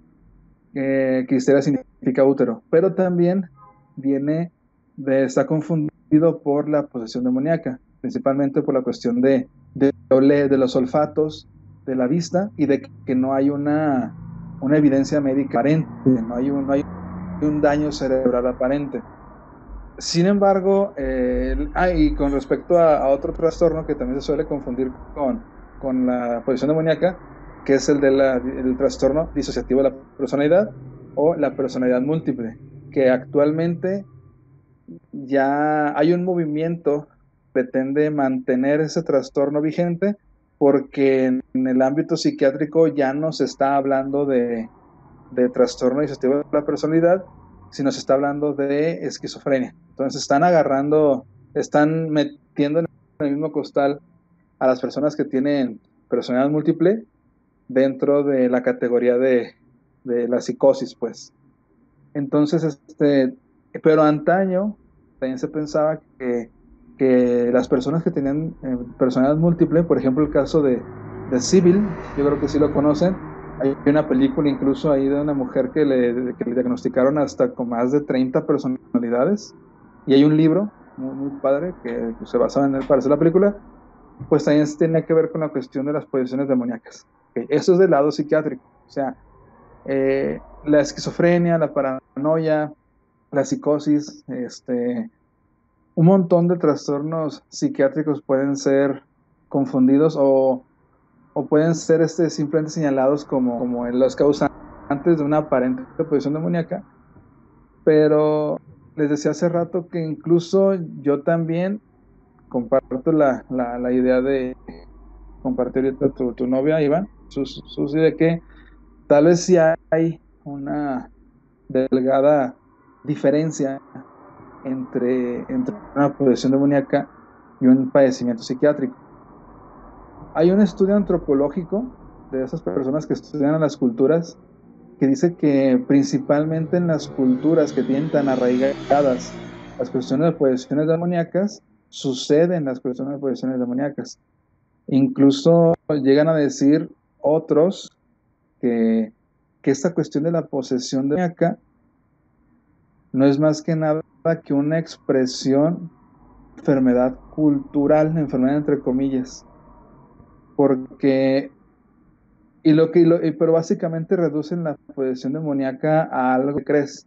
eh, que histeria significa útero, pero también viene de, está confundido por la posesión demoníaca, principalmente por la cuestión de, de, de los olfatos, de la vista y de que no hay una, una evidencia médica aparente, no hay, un, no hay un daño cerebral aparente. Sin embargo, eh, ah, y con respecto a, otro trastorno que también se suele confundir con, con la posición demoníaca, que es el del trastorno disociativo de la personalidad o la personalidad múltiple, que actualmente ya hay un movimiento que pretende mantener ese trastorno vigente porque en el ámbito psiquiátrico ya no se está hablando de, de trastorno disociativo de la personalidad, sino se está hablando de esquizofrenia. Entonces están agarrando, están metiendo en el mismo costal a las personas que tienen personalidad múltiple dentro de la categoría de, de la psicosis, pues. Entonces, este, pero antaño también se pensaba que, que las personas que tenían eh, personalidad múltiple, por ejemplo el caso de, de Civil, yo creo que sí lo conocen, hay una película incluso ahí de una mujer que le, que le diagnosticaron hasta con más de 30 personalidades. Y hay un libro muy, muy padre que se basaba en él para hacer la película. Pues también tiene que ver con la cuestión de las posiciones demoníacas. Okay. Eso es del lado psiquiátrico. O sea, eh, la esquizofrenia, la paranoia, la psicosis, este, un montón de trastornos psiquiátricos pueden ser confundidos o o pueden ser este, simplemente señalados como, como los causantes de una aparente posición demoníaca. Pero les decía hace rato que incluso yo también comparto la, la, la idea de compartir ahorita tu, tu novia, Iván, Susi, de que tal vez sí hay una delgada diferencia entre, entre una posesión demoníaca y un padecimiento psiquiátrico. Hay un estudio antropológico de esas personas que estudian las culturas que dice que principalmente en las culturas que tienen tan arraigadas las cuestiones de posesiones demoníacas, suceden las cuestiones de posesiones demoníacas. Incluso llegan a decir otros que, que esta cuestión de la posesión demoníaca no es más que nada que una expresión enfermedad cultural, enfermedad entre comillas porque y lo que lo, pero básicamente reducen la posesión demoníaca a algo que crees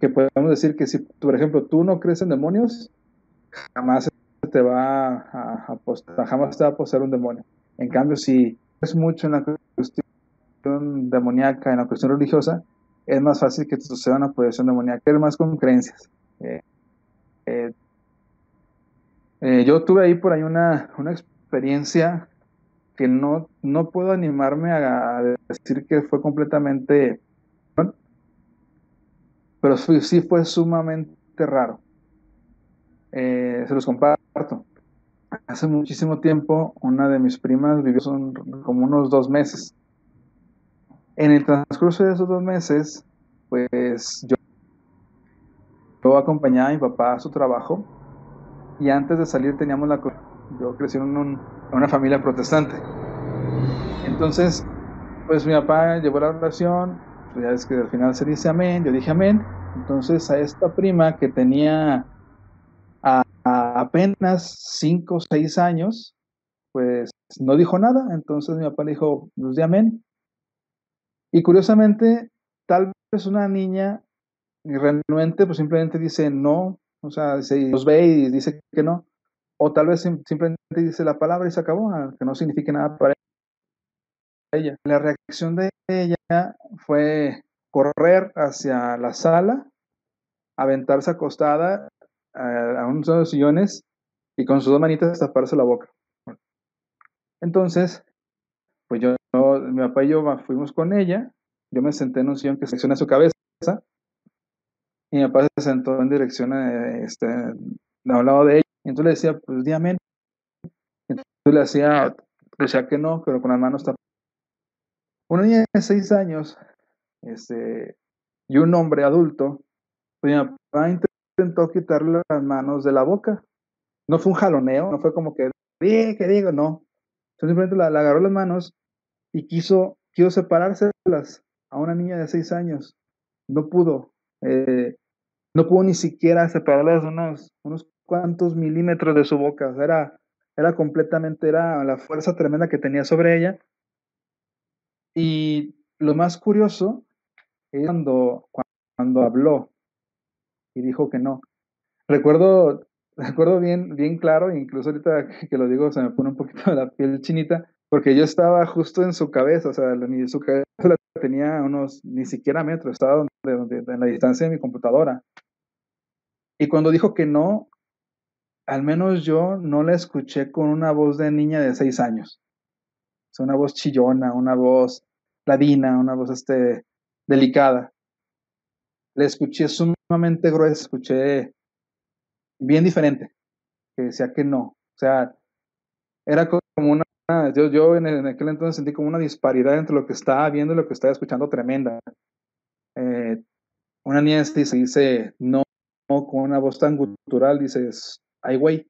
que podemos decir que si por ejemplo tú no crees en demonios jamás te va a, a jamás te va a poseer un demonio. En cambio si crees mucho en la cuestión demoníaca en la cuestión religiosa es más fácil que te suceda una posesión demoníaca es más con creencias. Eh, eh, eh, yo tuve ahí por ahí una, una experiencia que no, no puedo animarme a, decir que fue completamente, pero sí fue sumamente raro. Eh, se los comparto. Hace muchísimo tiempo, una de mis primas vivió son como unos dos meses. En el transcurso de esos dos meses, pues yo, yo acompañaba a mi papá a su trabajo y antes de salir teníamos la yo crecí en, un, una familia protestante. Entonces, pues mi papá llevó la oración, pues ya es que al final se dice amén, yo dije amén. Entonces a esta prima que tenía a, apenas 5 o 6 años, pues no dijo nada. Entonces mi papá le dijo, pues de amén. Y curiosamente, tal vez una niña renuente, pues simplemente dice no, o sea, se los ve y dice que no. O tal vez simplemente dice la palabra y se acabó, que no signifique nada para ella. La reacción de ella fue correr hacia la sala, aventarse acostada a, uno de los sillones y con sus dos manitas taparse la boca. Entonces, pues yo, mi papá y yo fuimos con ella, yo me senté en un sillón que secciona su cabeza y mi papá se sentó en dirección a, este, al lado de ella entonces le decía, pues di. Entonces le hacía, decía que no, pero con las manos tapadas. una niña de seis años este, y un hombre adulto, pues mi papá intentó quitarle las manos de la boca. No fue un jaloneo, no fue como que, ¿qué digo? No. Simplemente la, agarró las manos y quiso, quiso separárselas a una niña de seis años. No pudo. Eh, no pudo ni siquiera separarlas unos, unos cuantos milímetros de su boca. era, era completamente, era la fuerza tremenda que tenía sobre ella. Y lo más curioso es cuando, cuando habló y dijo que no. Recuerdo, <laughs> recuerdo bien, bien claro, incluso ahorita que lo digo se me pone un poquito <laughs> la piel chinita, porque yo estaba justo en su cabeza, o sea, su cabeza la tenía unos ni siquiera metros, estaba en la distancia de mi computadora. Y cuando dijo que no, al menos yo no la escuché con una voz de niña de seis años. Es una voz chillona, una voz ladina, una voz este, delicada. Le escuché sumamente gruesa, escuché bien diferente, que decía que no. O sea, era como una, yo, yo en, aquel entonces sentí como una disparidad entre lo que estaba viendo y lo que estaba escuchando tremenda. Eh, una niña se dice no, con una voz tan gutural, dices, ay güey.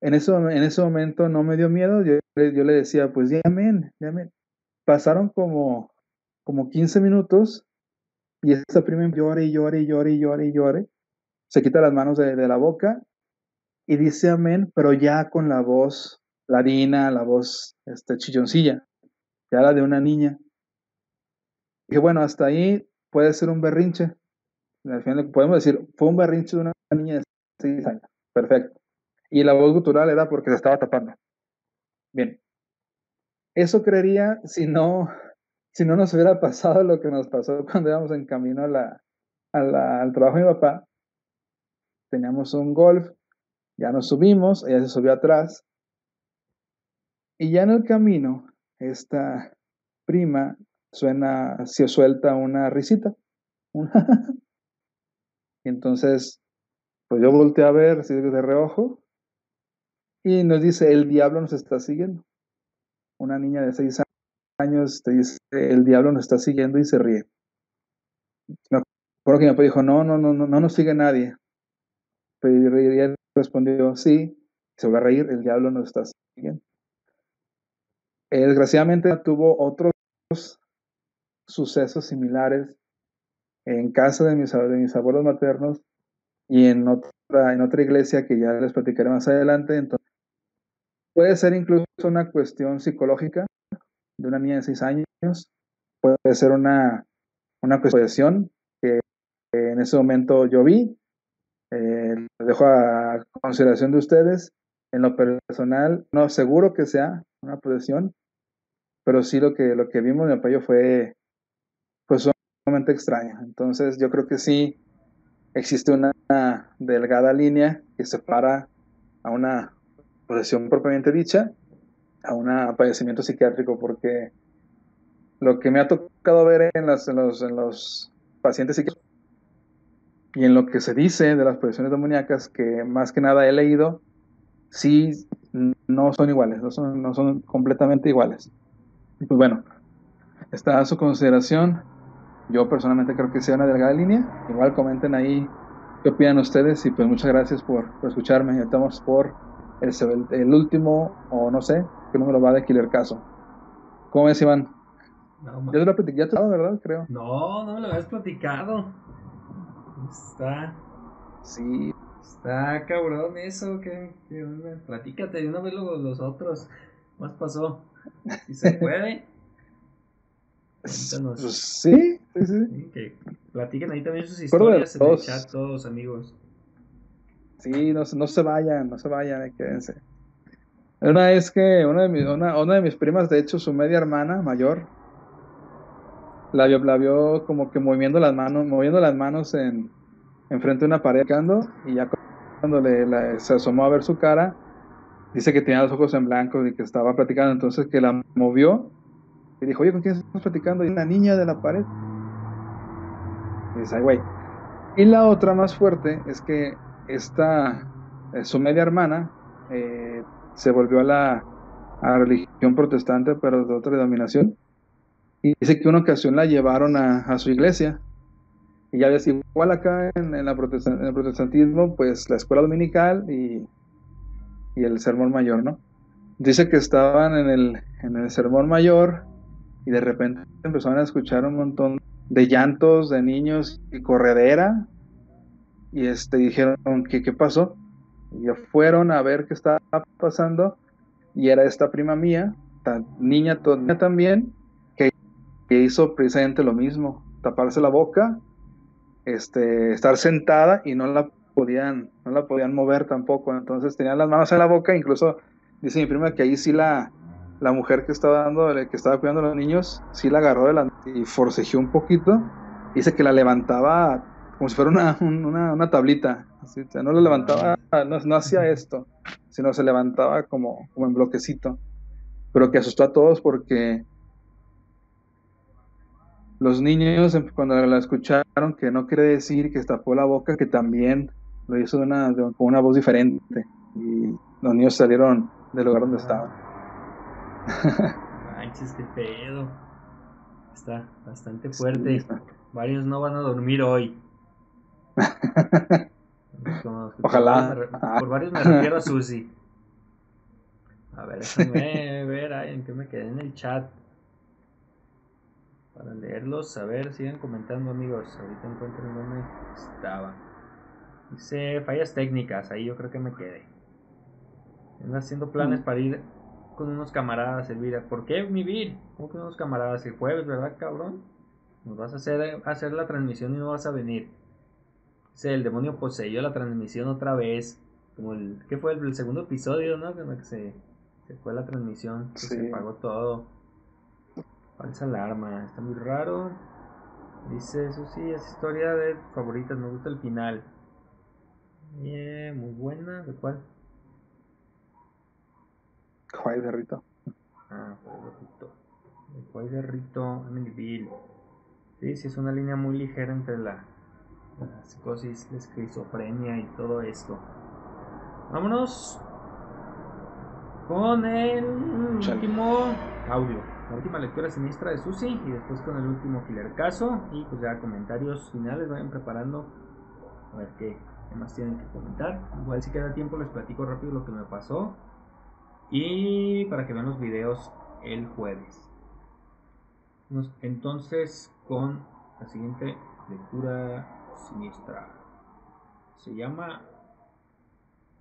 En, eso, en ese momento no me dio miedo, yo, yo le decía, pues llamen, llamen. Pasaron como, como 15 minutos y esta prima llora y llora y llora y llora y llora. Se quita las manos de, la boca y dice amén, pero ya con la voz ladina, la voz este, chilloncilla, ya la de una niña. Y bueno, hasta ahí puede ser un berrinche. Al final podemos decir, fue un berrinche de una niña de 6 años. Perfecto. Y la voz gutural era porque se estaba tapando. Bien. Eso creería si no si no nos hubiera pasado lo que nos pasó cuando íbamos en camino a la, al trabajo de mi papá, teníamos un golf, ya nos subimos, ella se subió atrás, y ya en el camino, esta prima suena, se suelta una risita. y <laughs> entonces, pues yo volteé a ver así de reojo y nos dice, el diablo nos está siguiendo. Una niña de seis años te dice, el diablo nos está siguiendo y se ríe. Me acuerdo que mi papá dijo, no, no, no, no, no nos sigue nadie. Pero él respondió, sí, se va a reír, el diablo nos está siguiendo. desgraciadamente tuvo otros sucesos similares en casa de mis, de mis abuelos maternos y en otra, en otra iglesia que ya les platicaré más adelante. Entonces, puede ser incluso una cuestión psicológica de una niña de 6 años. Puede ser una, una cuestión que, en ese momento yo vi. Eh, dejo a consideración de ustedes. En lo personal, no seguro que sea una posesión, pero sí lo que, lo que vimos en el apoyo fue pues sumamente extraño. Entonces yo creo que sí existe una delgada línea que separa a una posesión propiamente dicha a un padecimiento psiquiátrico porque lo que me ha tocado ver en, las, en, los, en los pacientes psiquiátricos y en lo que se dice de las posesiones demoníacas, que más que nada he leído, sí no son iguales, no son, no son completamente iguales. Y pues bueno, está a su consideración. Yo personalmente creo que sea una delgada línea. Igual comenten ahí qué opinan ustedes y pues muchas gracias por, por escucharme. Estamos por el, el, último, o no sé, qué número va de Killer Caso. ¿Cómo ves, Iván? No, ya te lo ya te lo ¿verdad? Creo. No, no me lo habías platicado. Está. Sí. Está cabrón eso, que, platícate de una vez los, los otros. ¿Qué más pasó? Si se puede. <laughs> Pues, sí, sí, sí. que platiquen ahí también sus historias en el chat, todos amigos. Sí, no, no se vayan, no se vayan, quédense. Una vez que una de, mis, una, una de mis primas, de hecho, su media hermana mayor, la vio, la vio como que moviendo las manos, moviendo las manos en, frente de una pared, y ya cuando le, se asomó a ver su cara, dice que tenía los ojos en blanco y que estaba platicando, entonces que la movió y dijo, oye, ¿con quién estás platicando? Y una niña de la pared. Güey. Y la otra más fuerte es que esta, eh, su media hermana, eh, se volvió a la, religión protestante, pero de otra denominación. Y dice que una ocasión la llevaron a, su iglesia. Y ya ves, igual acá en, en, la en, el protestantismo, pues la escuela dominical y, y, el sermón mayor, ¿no? Dice que estaban en el, en el sermón mayor y de repente empezaron a escuchar un montón de llantos de niños y corredera. Y este, dijeron, ¿qué, qué pasó? Y fueron a ver qué estaba pasando. Y era esta prima mía, niña, niña también, que, hizo precisamente lo mismo. Taparse la boca, este, estar sentada y no la podían, no la podían mover tampoco. Entonces tenían las manos en la boca, incluso dice mi prima que ahí sí la, la mujer que estaba dando, que estaba cuidando a los niños, sí la agarró de la, y forcejeó un poquito. Dice que la levantaba como si fuera una, <laughs> una, una tablita. Así, no la levantaba, no, no, hacía esto, sino se levantaba como, como en bloquecito. Pero que asustó a todos porque los niños, em, cuando la escucharon, que no quiere decir que tapó la boca, que también lo hizo de una, con una voz diferente. Y los niños salieron del lugar donde estaban. Manches, qué pedo. Está bastante fuerte. Varios no van a dormir hoy. <laughs> Ojalá. Por, varios me refiero a Susi. A ver, déjame <laughs> ver en qué me quedé en el chat. Para leerlos, a ver, sigan comentando amigos. Ahorita encuentro dónde estaba. Dice fallas técnicas, ahí yo creo que me quedé. Ando haciendo planes mm. para ir con unos camaradas, Elvira. ¿Por qué mi vir? ¿Cómo que unos camaradas? El jueves, ¿verdad, cabrón? Nos vas a hacer, hacer la transmisión y no vas a venir. Dice, el demonio poseyó la transmisión otra vez. Como el, ¿qué fue? El, segundo episodio, ¿no? Que se, se fue la transmisión. Se apagó todo. Falsa alarma. Está muy raro. Dice, eso sí, es historia de favoritas. Me gusta el final. Bien, muy buena. ¿De cuál? Juárez de Rito. Ah, Juárez de Rito. Juárez de Rito, Amityville. Sí, sí, es una línea muy ligera entre la, la psicosis, la esquizofrenia y todo esto. Vámonos con el último audio. La última lectura siniestra de Susi y después con el último killer caso. Y pues ya comentarios finales, vayan preparando. A ver qué, qué más tienen que comentar. Igual si queda tiempo les platico rápido lo que me pasó y para que vean los videos el jueves. Entonces con la siguiente lectura siniestra. Se llama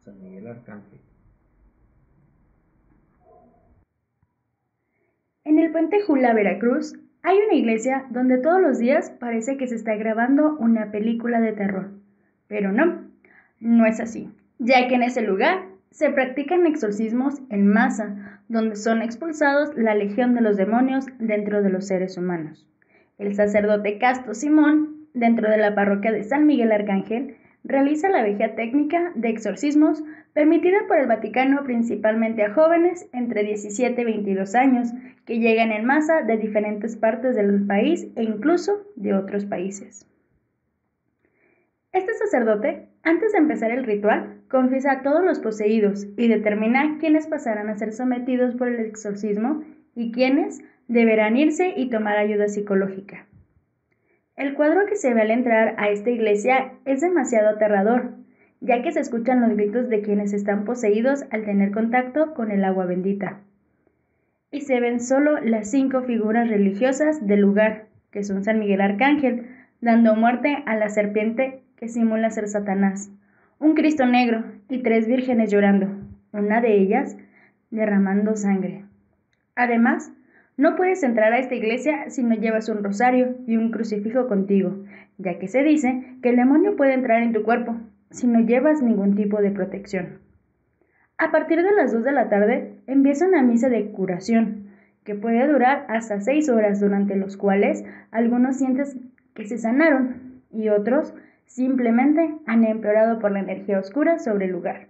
San Miguel Arcángel. En el puente Jula, Veracruz, hay una iglesia donde todos los días parece que se está grabando una película de terror. Pero no, no es así, ya que en ese lugar se practican exorcismos en masa, donde son expulsados la legión de los demonios dentro de los seres humanos. El sacerdote Casto Simón, dentro de la parroquia de San Miguel Arcángel, realiza la vieja técnica de exorcismos permitida por el Vaticano principalmente a jóvenes entre 17 y 22 años que llegan en masa de diferentes partes del país e incluso de otros países. Este sacerdote, antes de empezar el ritual, confiesa a todos los poseídos y determina quiénes pasarán a ser sometidos por el exorcismo y quiénes deberán irse y tomar ayuda psicológica. El cuadro que se ve al entrar a esta iglesia es demasiado aterrador, ya que se escuchan los gritos de quienes están poseídos al tener contacto con el agua bendita. Y se ven solo las cinco figuras religiosas del lugar, que son San Miguel Arcángel, dando muerte a la serpiente que simula ser Satanás, un Cristo negro y tres vírgenes llorando, una de ellas derramando sangre. Además, no puedes entrar a esta iglesia si no llevas un rosario y un crucifijo contigo, ya que se dice que el demonio puede entrar en tu cuerpo si no llevas ningún tipo de protección. A partir de las 2 de la tarde empieza una misa de curación, que puede durar hasta 6 horas, durante los cuales algunos sienten que se sanaron y otros simplemente han empeorado por la energía oscura sobre el lugar.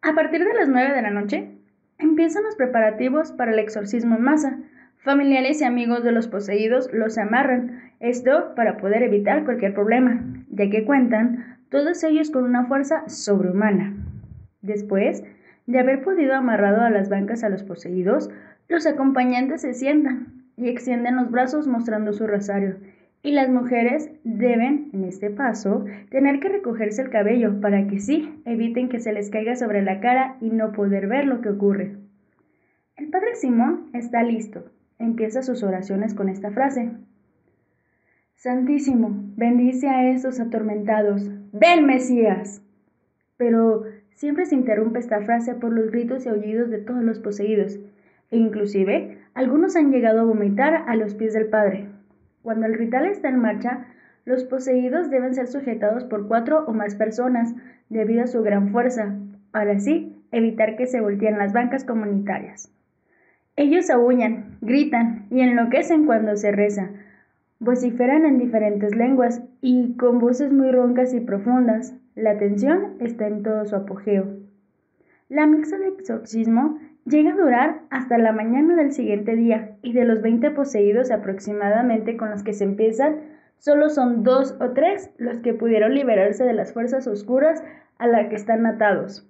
A partir de las 9 de la noche, empiezan los preparativos para el exorcismo en masa. Familiares y amigos de los poseídos los amarran, esto para poder evitar cualquier problema, ya que cuentan todos ellos con una fuerza sobrehumana. Después de haber podido amarrado a las bancas a los poseídos, los acompañantes se sientan y extienden los brazos mostrando su rosario. Y las mujeres deben, en este paso, tener que recogerse el cabello para que sí eviten que se les caiga sobre la cara y no poder ver lo que ocurre. El padre Simón está listo. Empieza sus oraciones con esta frase. Santísimo, bendice a esos atormentados. Ven, Mesías. Pero siempre se interrumpe esta frase por los gritos y aullidos de todos los poseídos, e inclusive algunos han llegado a vomitar a los pies del Padre. Cuando el ritual está en marcha, los poseídos deben ser sujetados por cuatro o más personas, debido a su gran fuerza, para así evitar que se volteen las bancas comunitarias. Ellos aúllan, gritan y enloquecen cuando se reza. Vociferan en diferentes lenguas y con voces muy roncas y profundas. La tensión está en todo su apogeo. La misa de exorcismo Llega a durar hasta la mañana del siguiente día y de los 20 poseídos aproximadamente con los que se empiezan, solo son dos o tres los que pudieron liberarse de las fuerzas oscuras a las que están atados.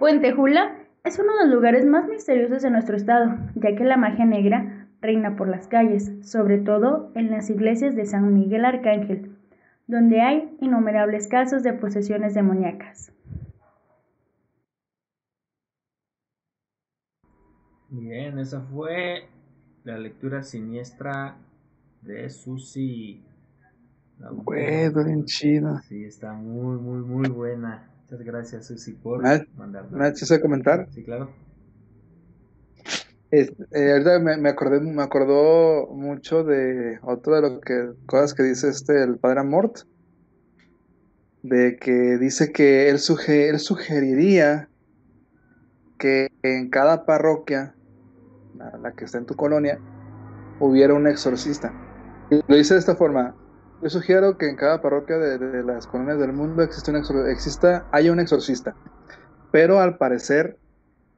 Puente Jula es uno de los lugares más misteriosos de nuestro estado, ya que la magia negra reina por las calles, sobre todo en las iglesias de San Miguel Arcángel, donde hay innumerables casos de posesiones demoníacas. Bien, esa fue la lectura siniestra de Susi. Güey, bien chida. Sí, está muy, muy, muy buena. Muchas gracias, Susi, por mandarla. ¿Me hecho comentar? Sí, claro. Eh, ahorita me, acordé, me acordó mucho de otro de lo que cosas que dice este el padre Amort, de que dice que él, él sugeriría que en cada parroquia la, que está en tu colonia, hubiera un exorcista. lo dice de esta forma. Yo sugiero que en cada parroquia de, las colonias del mundo existe un exista, haya un exorcista. Pero al parecer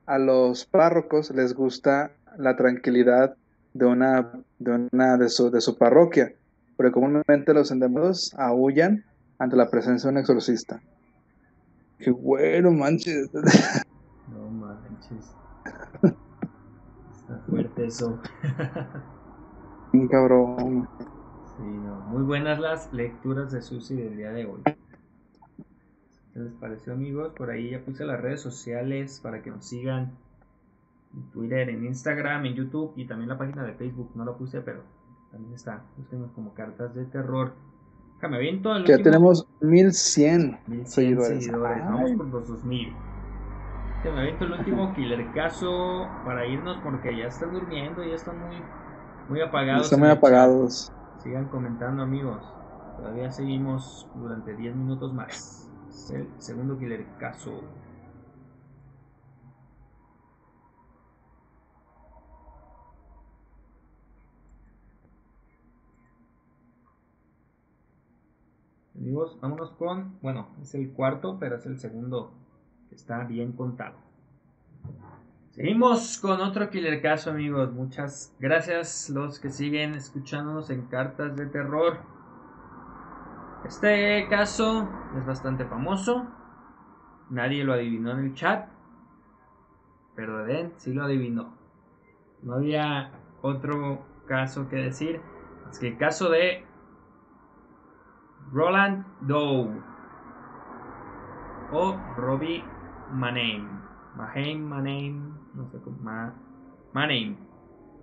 a los párrocos les gusta la tranquilidad de una de, una, de, su, de su parroquia. Porque comúnmente los endemoniados aullan ante la presencia de un exorcista. Qué bueno, manches. No manches <laughs> fuerte eso. Un cabrón. Muy buenas las lecturas de Susi del día de hoy. ¿Qué les pareció, amigos? Por ahí ya puse las redes sociales para que nos sigan. En Twitter, en Instagram, en YouTube y también la página de Facebook. No la puse, pero también está. Busquemos como cartas de terror. Déjame aviento el Ya tenemos 1100, 1100 seguidores. seguidores. Vamos por los 2000 me aviento el último killer caso para irnos porque ya están durmiendo, ya están muy, muy apagados. Están muy apagados. Sigan comentando amigos. Todavía seguimos durante 10 minutos más. Es el segundo killer caso. Amigos, vámonos con, bueno, es el cuarto, pero es el segundo está bien contado. Seguimos con otro killer caso, amigos. Muchas gracias los que siguen escuchándonos en cartas de terror. Este caso es bastante famoso. Nadie lo adivinó en el chat. Pero Eden sí lo adivinó. No había otro caso que decir. Es que el caso de Roland Doe o Robbie Maneim. Maheim, Maneim, no sé cómo. Ma, Maneim.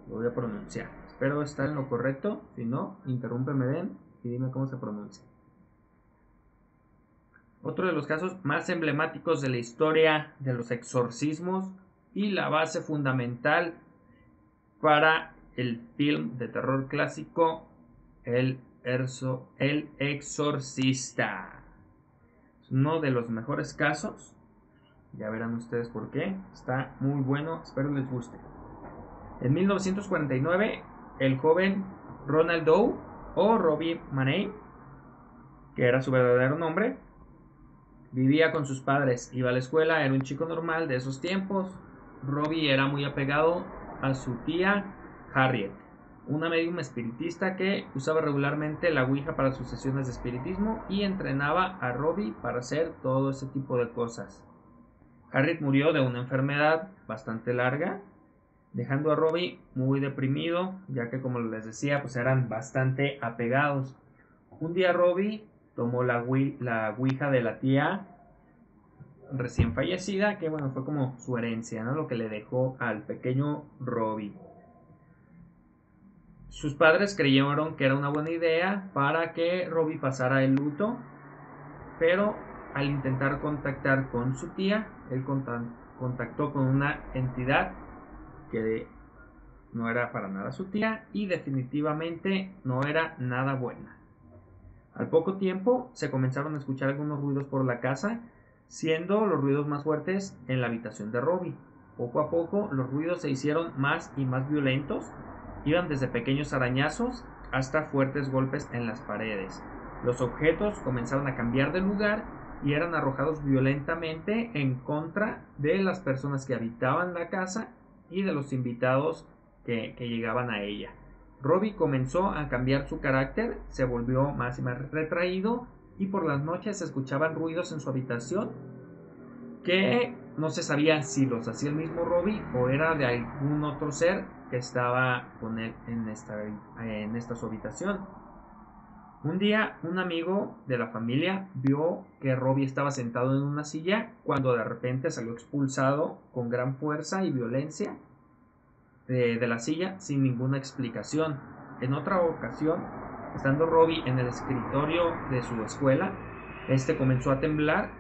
Lo voy a pronunciar. Espero estar en lo correcto. Si no, interrúmpeme, Den, y dime cómo se pronuncia. Otro de los casos más emblemáticos de la historia de los exorcismos y la base fundamental para el film de terror clásico El, el Exorcista. Es uno de los mejores casos ya verán ustedes por qué. Está muy bueno, espero les guste. En 1949, el joven Ronald Doe o Robbie Maney, que era su verdadero nombre, vivía con sus padres, iba a la escuela, era un chico normal de esos tiempos. Robbie era muy apegado a su tía Harriet, una medium espiritista que usaba regularmente la Ouija para sus sesiones de espiritismo y entrenaba a Robbie para hacer todo ese tipo de cosas. Harriet murió de una enfermedad bastante larga dejando a Robbie muy deprimido, ya que como les decía, pues eran bastante apegados. Un día Robbie tomó la, la ouija de la tía recién fallecida, que bueno, fue como su herencia, ¿no? Lo que le dejó al pequeño Robbie. Sus padres creyeron que era una buena idea para que Robbie pasara el luto, pero al intentar contactar con su tía, él contactó con una entidad que no era para nada su tía y definitivamente no era nada buena. Al poco tiempo se comenzaron a escuchar algunos ruidos por la casa, siendo los ruidos más fuertes en la habitación de Robbie. Poco a poco los ruidos se hicieron más y más violentos, iban desde pequeños arañazos hasta fuertes golpes en las paredes. Los objetos comenzaron a cambiar de lugar y eran arrojados violentamente en contra de las personas que habitaban la casa y de los invitados que, llegaban a ella. Robbie comenzó a cambiar su carácter, se volvió más y más retraído y por las noches se escuchaban ruidos en su habitación que no se sabía si los hacía el mismo Robbie o era de algún otro ser que estaba con él en esta, en esta su habitación. Un día un amigo de la familia vio que Robbie estaba sentado en una silla cuando de repente salió expulsado con gran fuerza y violencia de, la silla sin ninguna explicación. En otra ocasión, estando Robbie en el escritorio de su escuela, este comenzó a temblar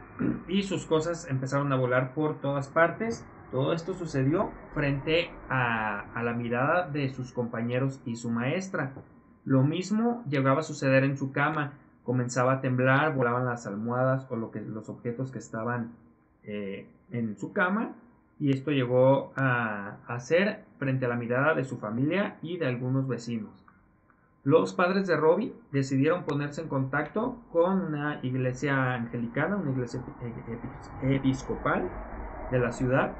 y sus cosas empezaron a volar por todas partes. Todo esto sucedió frente a la mirada de sus compañeros y su maestra. Lo mismo llegaba a suceder en su cama. Comenzaba a temblar, volaban las almohadas o los objetos que estaban eh, en su cama. Y esto llegó a hacer frente a la mirada de su familia y de algunos vecinos. Los padres de Robbie decidieron ponerse en contacto con una iglesia anglicana, una iglesia episcopal de la ciudad,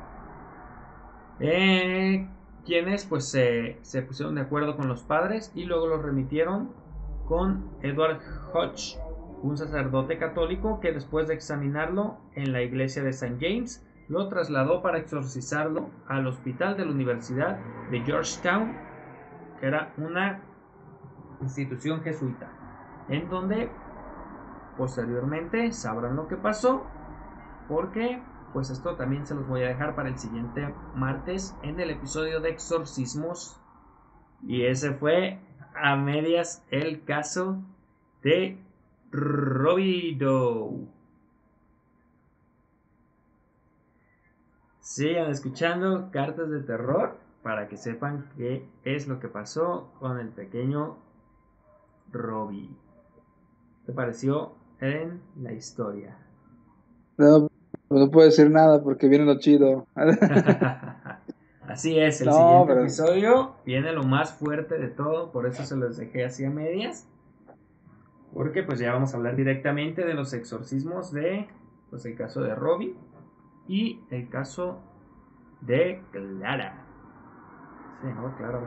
eh, quienes pues se, pusieron de acuerdo con los padres y luego los remitieron con Edward Hodge, un sacerdote católico que después de examinarlo en la iglesia de St. James, lo trasladó para exorcizarlo al hospital de la Universidad de Georgetown, que era una institución jesuita, en donde posteriormente sabrán lo que pasó, porque pues esto también se los voy a dejar para el siguiente martes en el episodio de exorcismos. Y ese fue a medias el caso de Robido. Sigan escuchando cartas de terror para que sepan qué es lo que pasó con el pequeño Robbie. ¿Te pareció en la historia? No puedo decir nada porque viene lo chido. <laughs> así es, el siguiente episodio viene lo más fuerte de todo, por eso se los dejé así a medias. Porque pues ya vamos a hablar directamente de los exorcismos de, pues el caso de Robbie y el caso de Clara. Sí, no, Clara,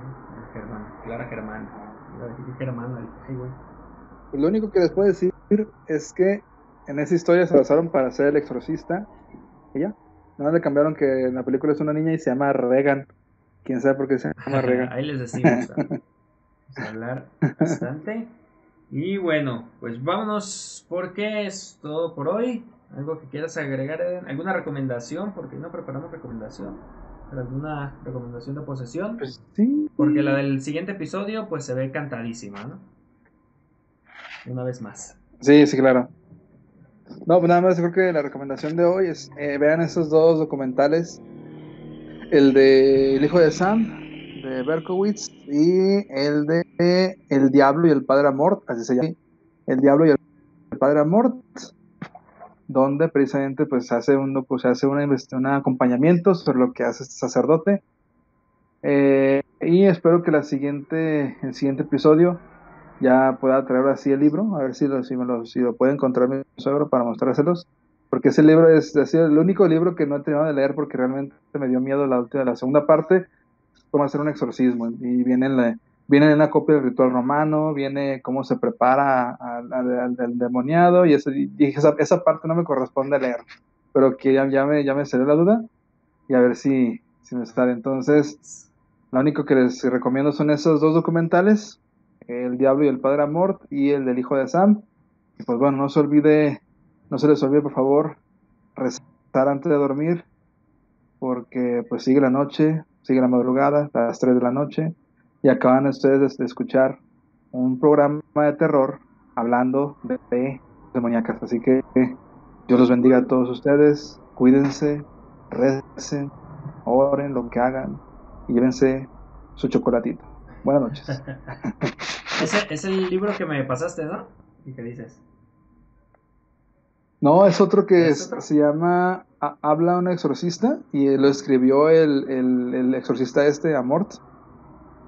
Germán, Clara Germán. Germán, Lo único que les puedo decir es que en esa historia se basaron para ser el exorcista. Y ya. No le cambiaron que en la película es una niña y se llama Regan. Quién sabe por qué se llama Regan. Ahí les decimos. <laughs> a hablar bastante. Y bueno, pues vámonos porque es todo por hoy. ¿Algo que quieras agregar? ¿Alguna recomendación? Porque no preparamos recomendación. ¿Alguna recomendación de posesión? Pues sí. Porque la del siguiente episodio pues se ve cantadísima, ¿no? Una vez más. Sí, sí, claro. No, pues nada más creo que la recomendación de hoy es eh, vean esos dos documentales. El de El hijo de Sam, de Berkowitz, y el de El diablo y el padre Amort, así se llama. El diablo y el padre Amort, donde precisamente pues hace un, pues, hace una, un acompañamiento sobre lo que hace este sacerdote. Eh, y espero que la siguiente, el siguiente episodio ya pueda traer así el libro, a ver si lo, si me lo, si lo puede encontrar mi suegro para mostrárselos, porque ese libro es, el único libro que no he terminado de leer porque realmente me dio miedo la, la segunda parte, cómo hacer un exorcismo, y viene en, la, una copia del ritual romano, viene cómo se prepara al, demoniado, y, esa, esa, parte no me corresponde leer, pero que ya, ya, me, ya me salió la duda, y a ver si, si me sale. Entonces, Lo único que les recomiendo son esos dos documentales, El Diablo y el Padre Amort y el del Hijo de Sam. Y pues bueno, no se olvide, no se les olvide por favor rezar antes de dormir, porque pues sigue la noche, sigue la madrugada, las 3 de la noche, y acaban ustedes de escuchar un programa de terror hablando de, de demoníacas. Así que Dios los bendiga a todos ustedes, cuídense, recen, oren, lo que hagan, y llévense su chocolatito. Buenas noches. <laughs> Ese es el libro que me pasaste, ¿no? ¿Y qué dices? No, es otro que ¿Es es- otro? se llama Ha- Habla un exorcista y lo escribió el, el, el exorcista este, Amort.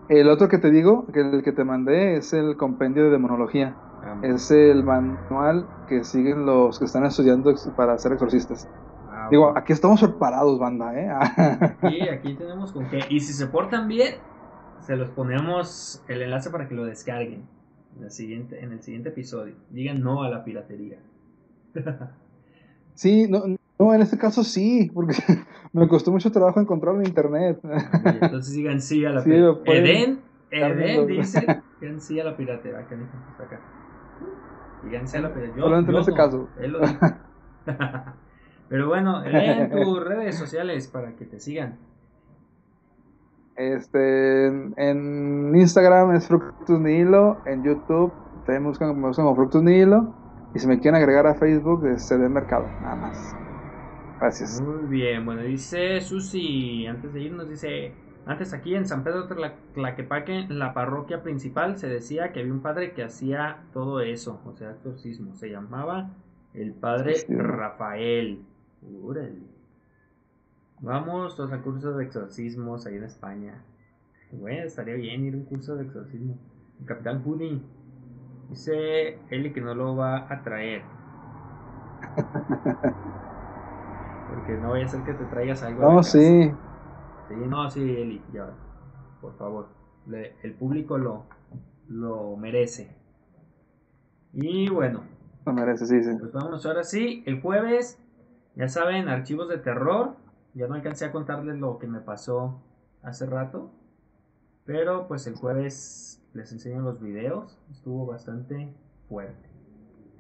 El otro que te digo, que el que te mandé, es el compendio de demonología. Ah, Es el manual que siguen los que están estudiando para ser exorcistas. ah, Digo, aquí estamos preparados, banda, ¿eh? <laughs> Y aquí tenemos con qué. Y si se portan bien, se los ponemos el enlace para que lo descarguen en el siguiente, en el siguiente episodio. Digan no a la piratería. sí, no, no, en este caso sí, porque <laughs> me costó mucho trabajo encontrarlo en internet. Entonces digan sí a la Sí, piratería. Eden, Eden dice <laughs> digan sí a la piratería. Acá, está acá. Digan sí a la piratería. Yo- Solamente en este no, caso. él lo dijo. <laughs> Pero bueno, leen tus redes sociales para que te sigan. Este, en, Instagram es Fructus Nihilo, en YouTube también me buscan, me buscan como Fructus Nihilo, y si me quieren agregar a Facebook es CD Mercado, nada más. Gracias. Muy bien, bueno, dice Susi, antes de irnos, dice, antes aquí en San Pedro Tla- Tlaquepaque, en la parroquia principal, se decía que había un padre que hacía todo eso, o sea, exorcismo, se llamaba el padre. Rafael. Vamos todos a cursos de exorcismos ahí en España. Bueno, estaría bien ir a un curso de exorcismo. El Capitán Hoodie dice Eli que no lo va a traer. <laughs> Porque no vaya a ser que te traigas algo. No, sí, Sí, no, sí, Eli, ya. Por favor. Le- el público lo, lo merece. Y bueno, lo merece, sí, sí. pues vámonos ahora sí. El jueves, ya saben, archivos de terror. Ya no alcancé a contarles lo que me pasó hace rato. Pero pues el jueves les enseño los videos. Estuvo bastante fuerte.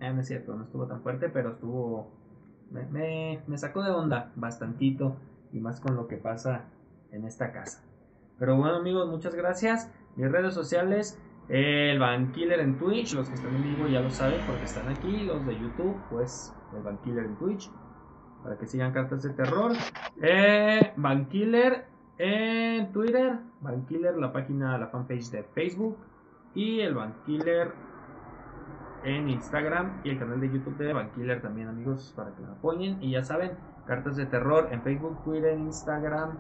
Eh, no es cierto, no estuvo tan fuerte, pero estuvo... Me, me, sacó de onda bastantito. Y más con lo que pasa en esta casa. Pero bueno amigos, muchas gracias. Mis redes sociales, el Vankiller en Twitch. Los que están en vivo ya lo saben porque están aquí. Los de YouTube, pues el Vankiller en Twitch. Para que sigan cartas de terror. Eh, Vankiller en Twitter. Vankiller, la página, la fanpage de Facebook. Y el Vankiller en Instagram. Y el canal de YouTube de Vankiller también, amigos, para que me apoyen. Y ya saben, cartas de terror en Facebook, Twitter, Instagram.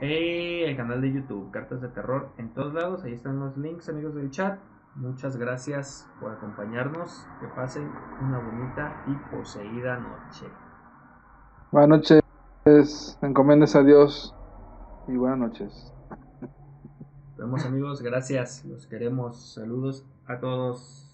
Y el canal de YouTube, cartas de terror en todos lados. Ahí están los links, amigos del chat. Muchas gracias por acompañarnos. Que pasen una bonita y poseída noche. Buenas noches, encomiendes a Dios y buenas noches. Nos vemos amigos, gracias. Los queremos. Saludos a todos.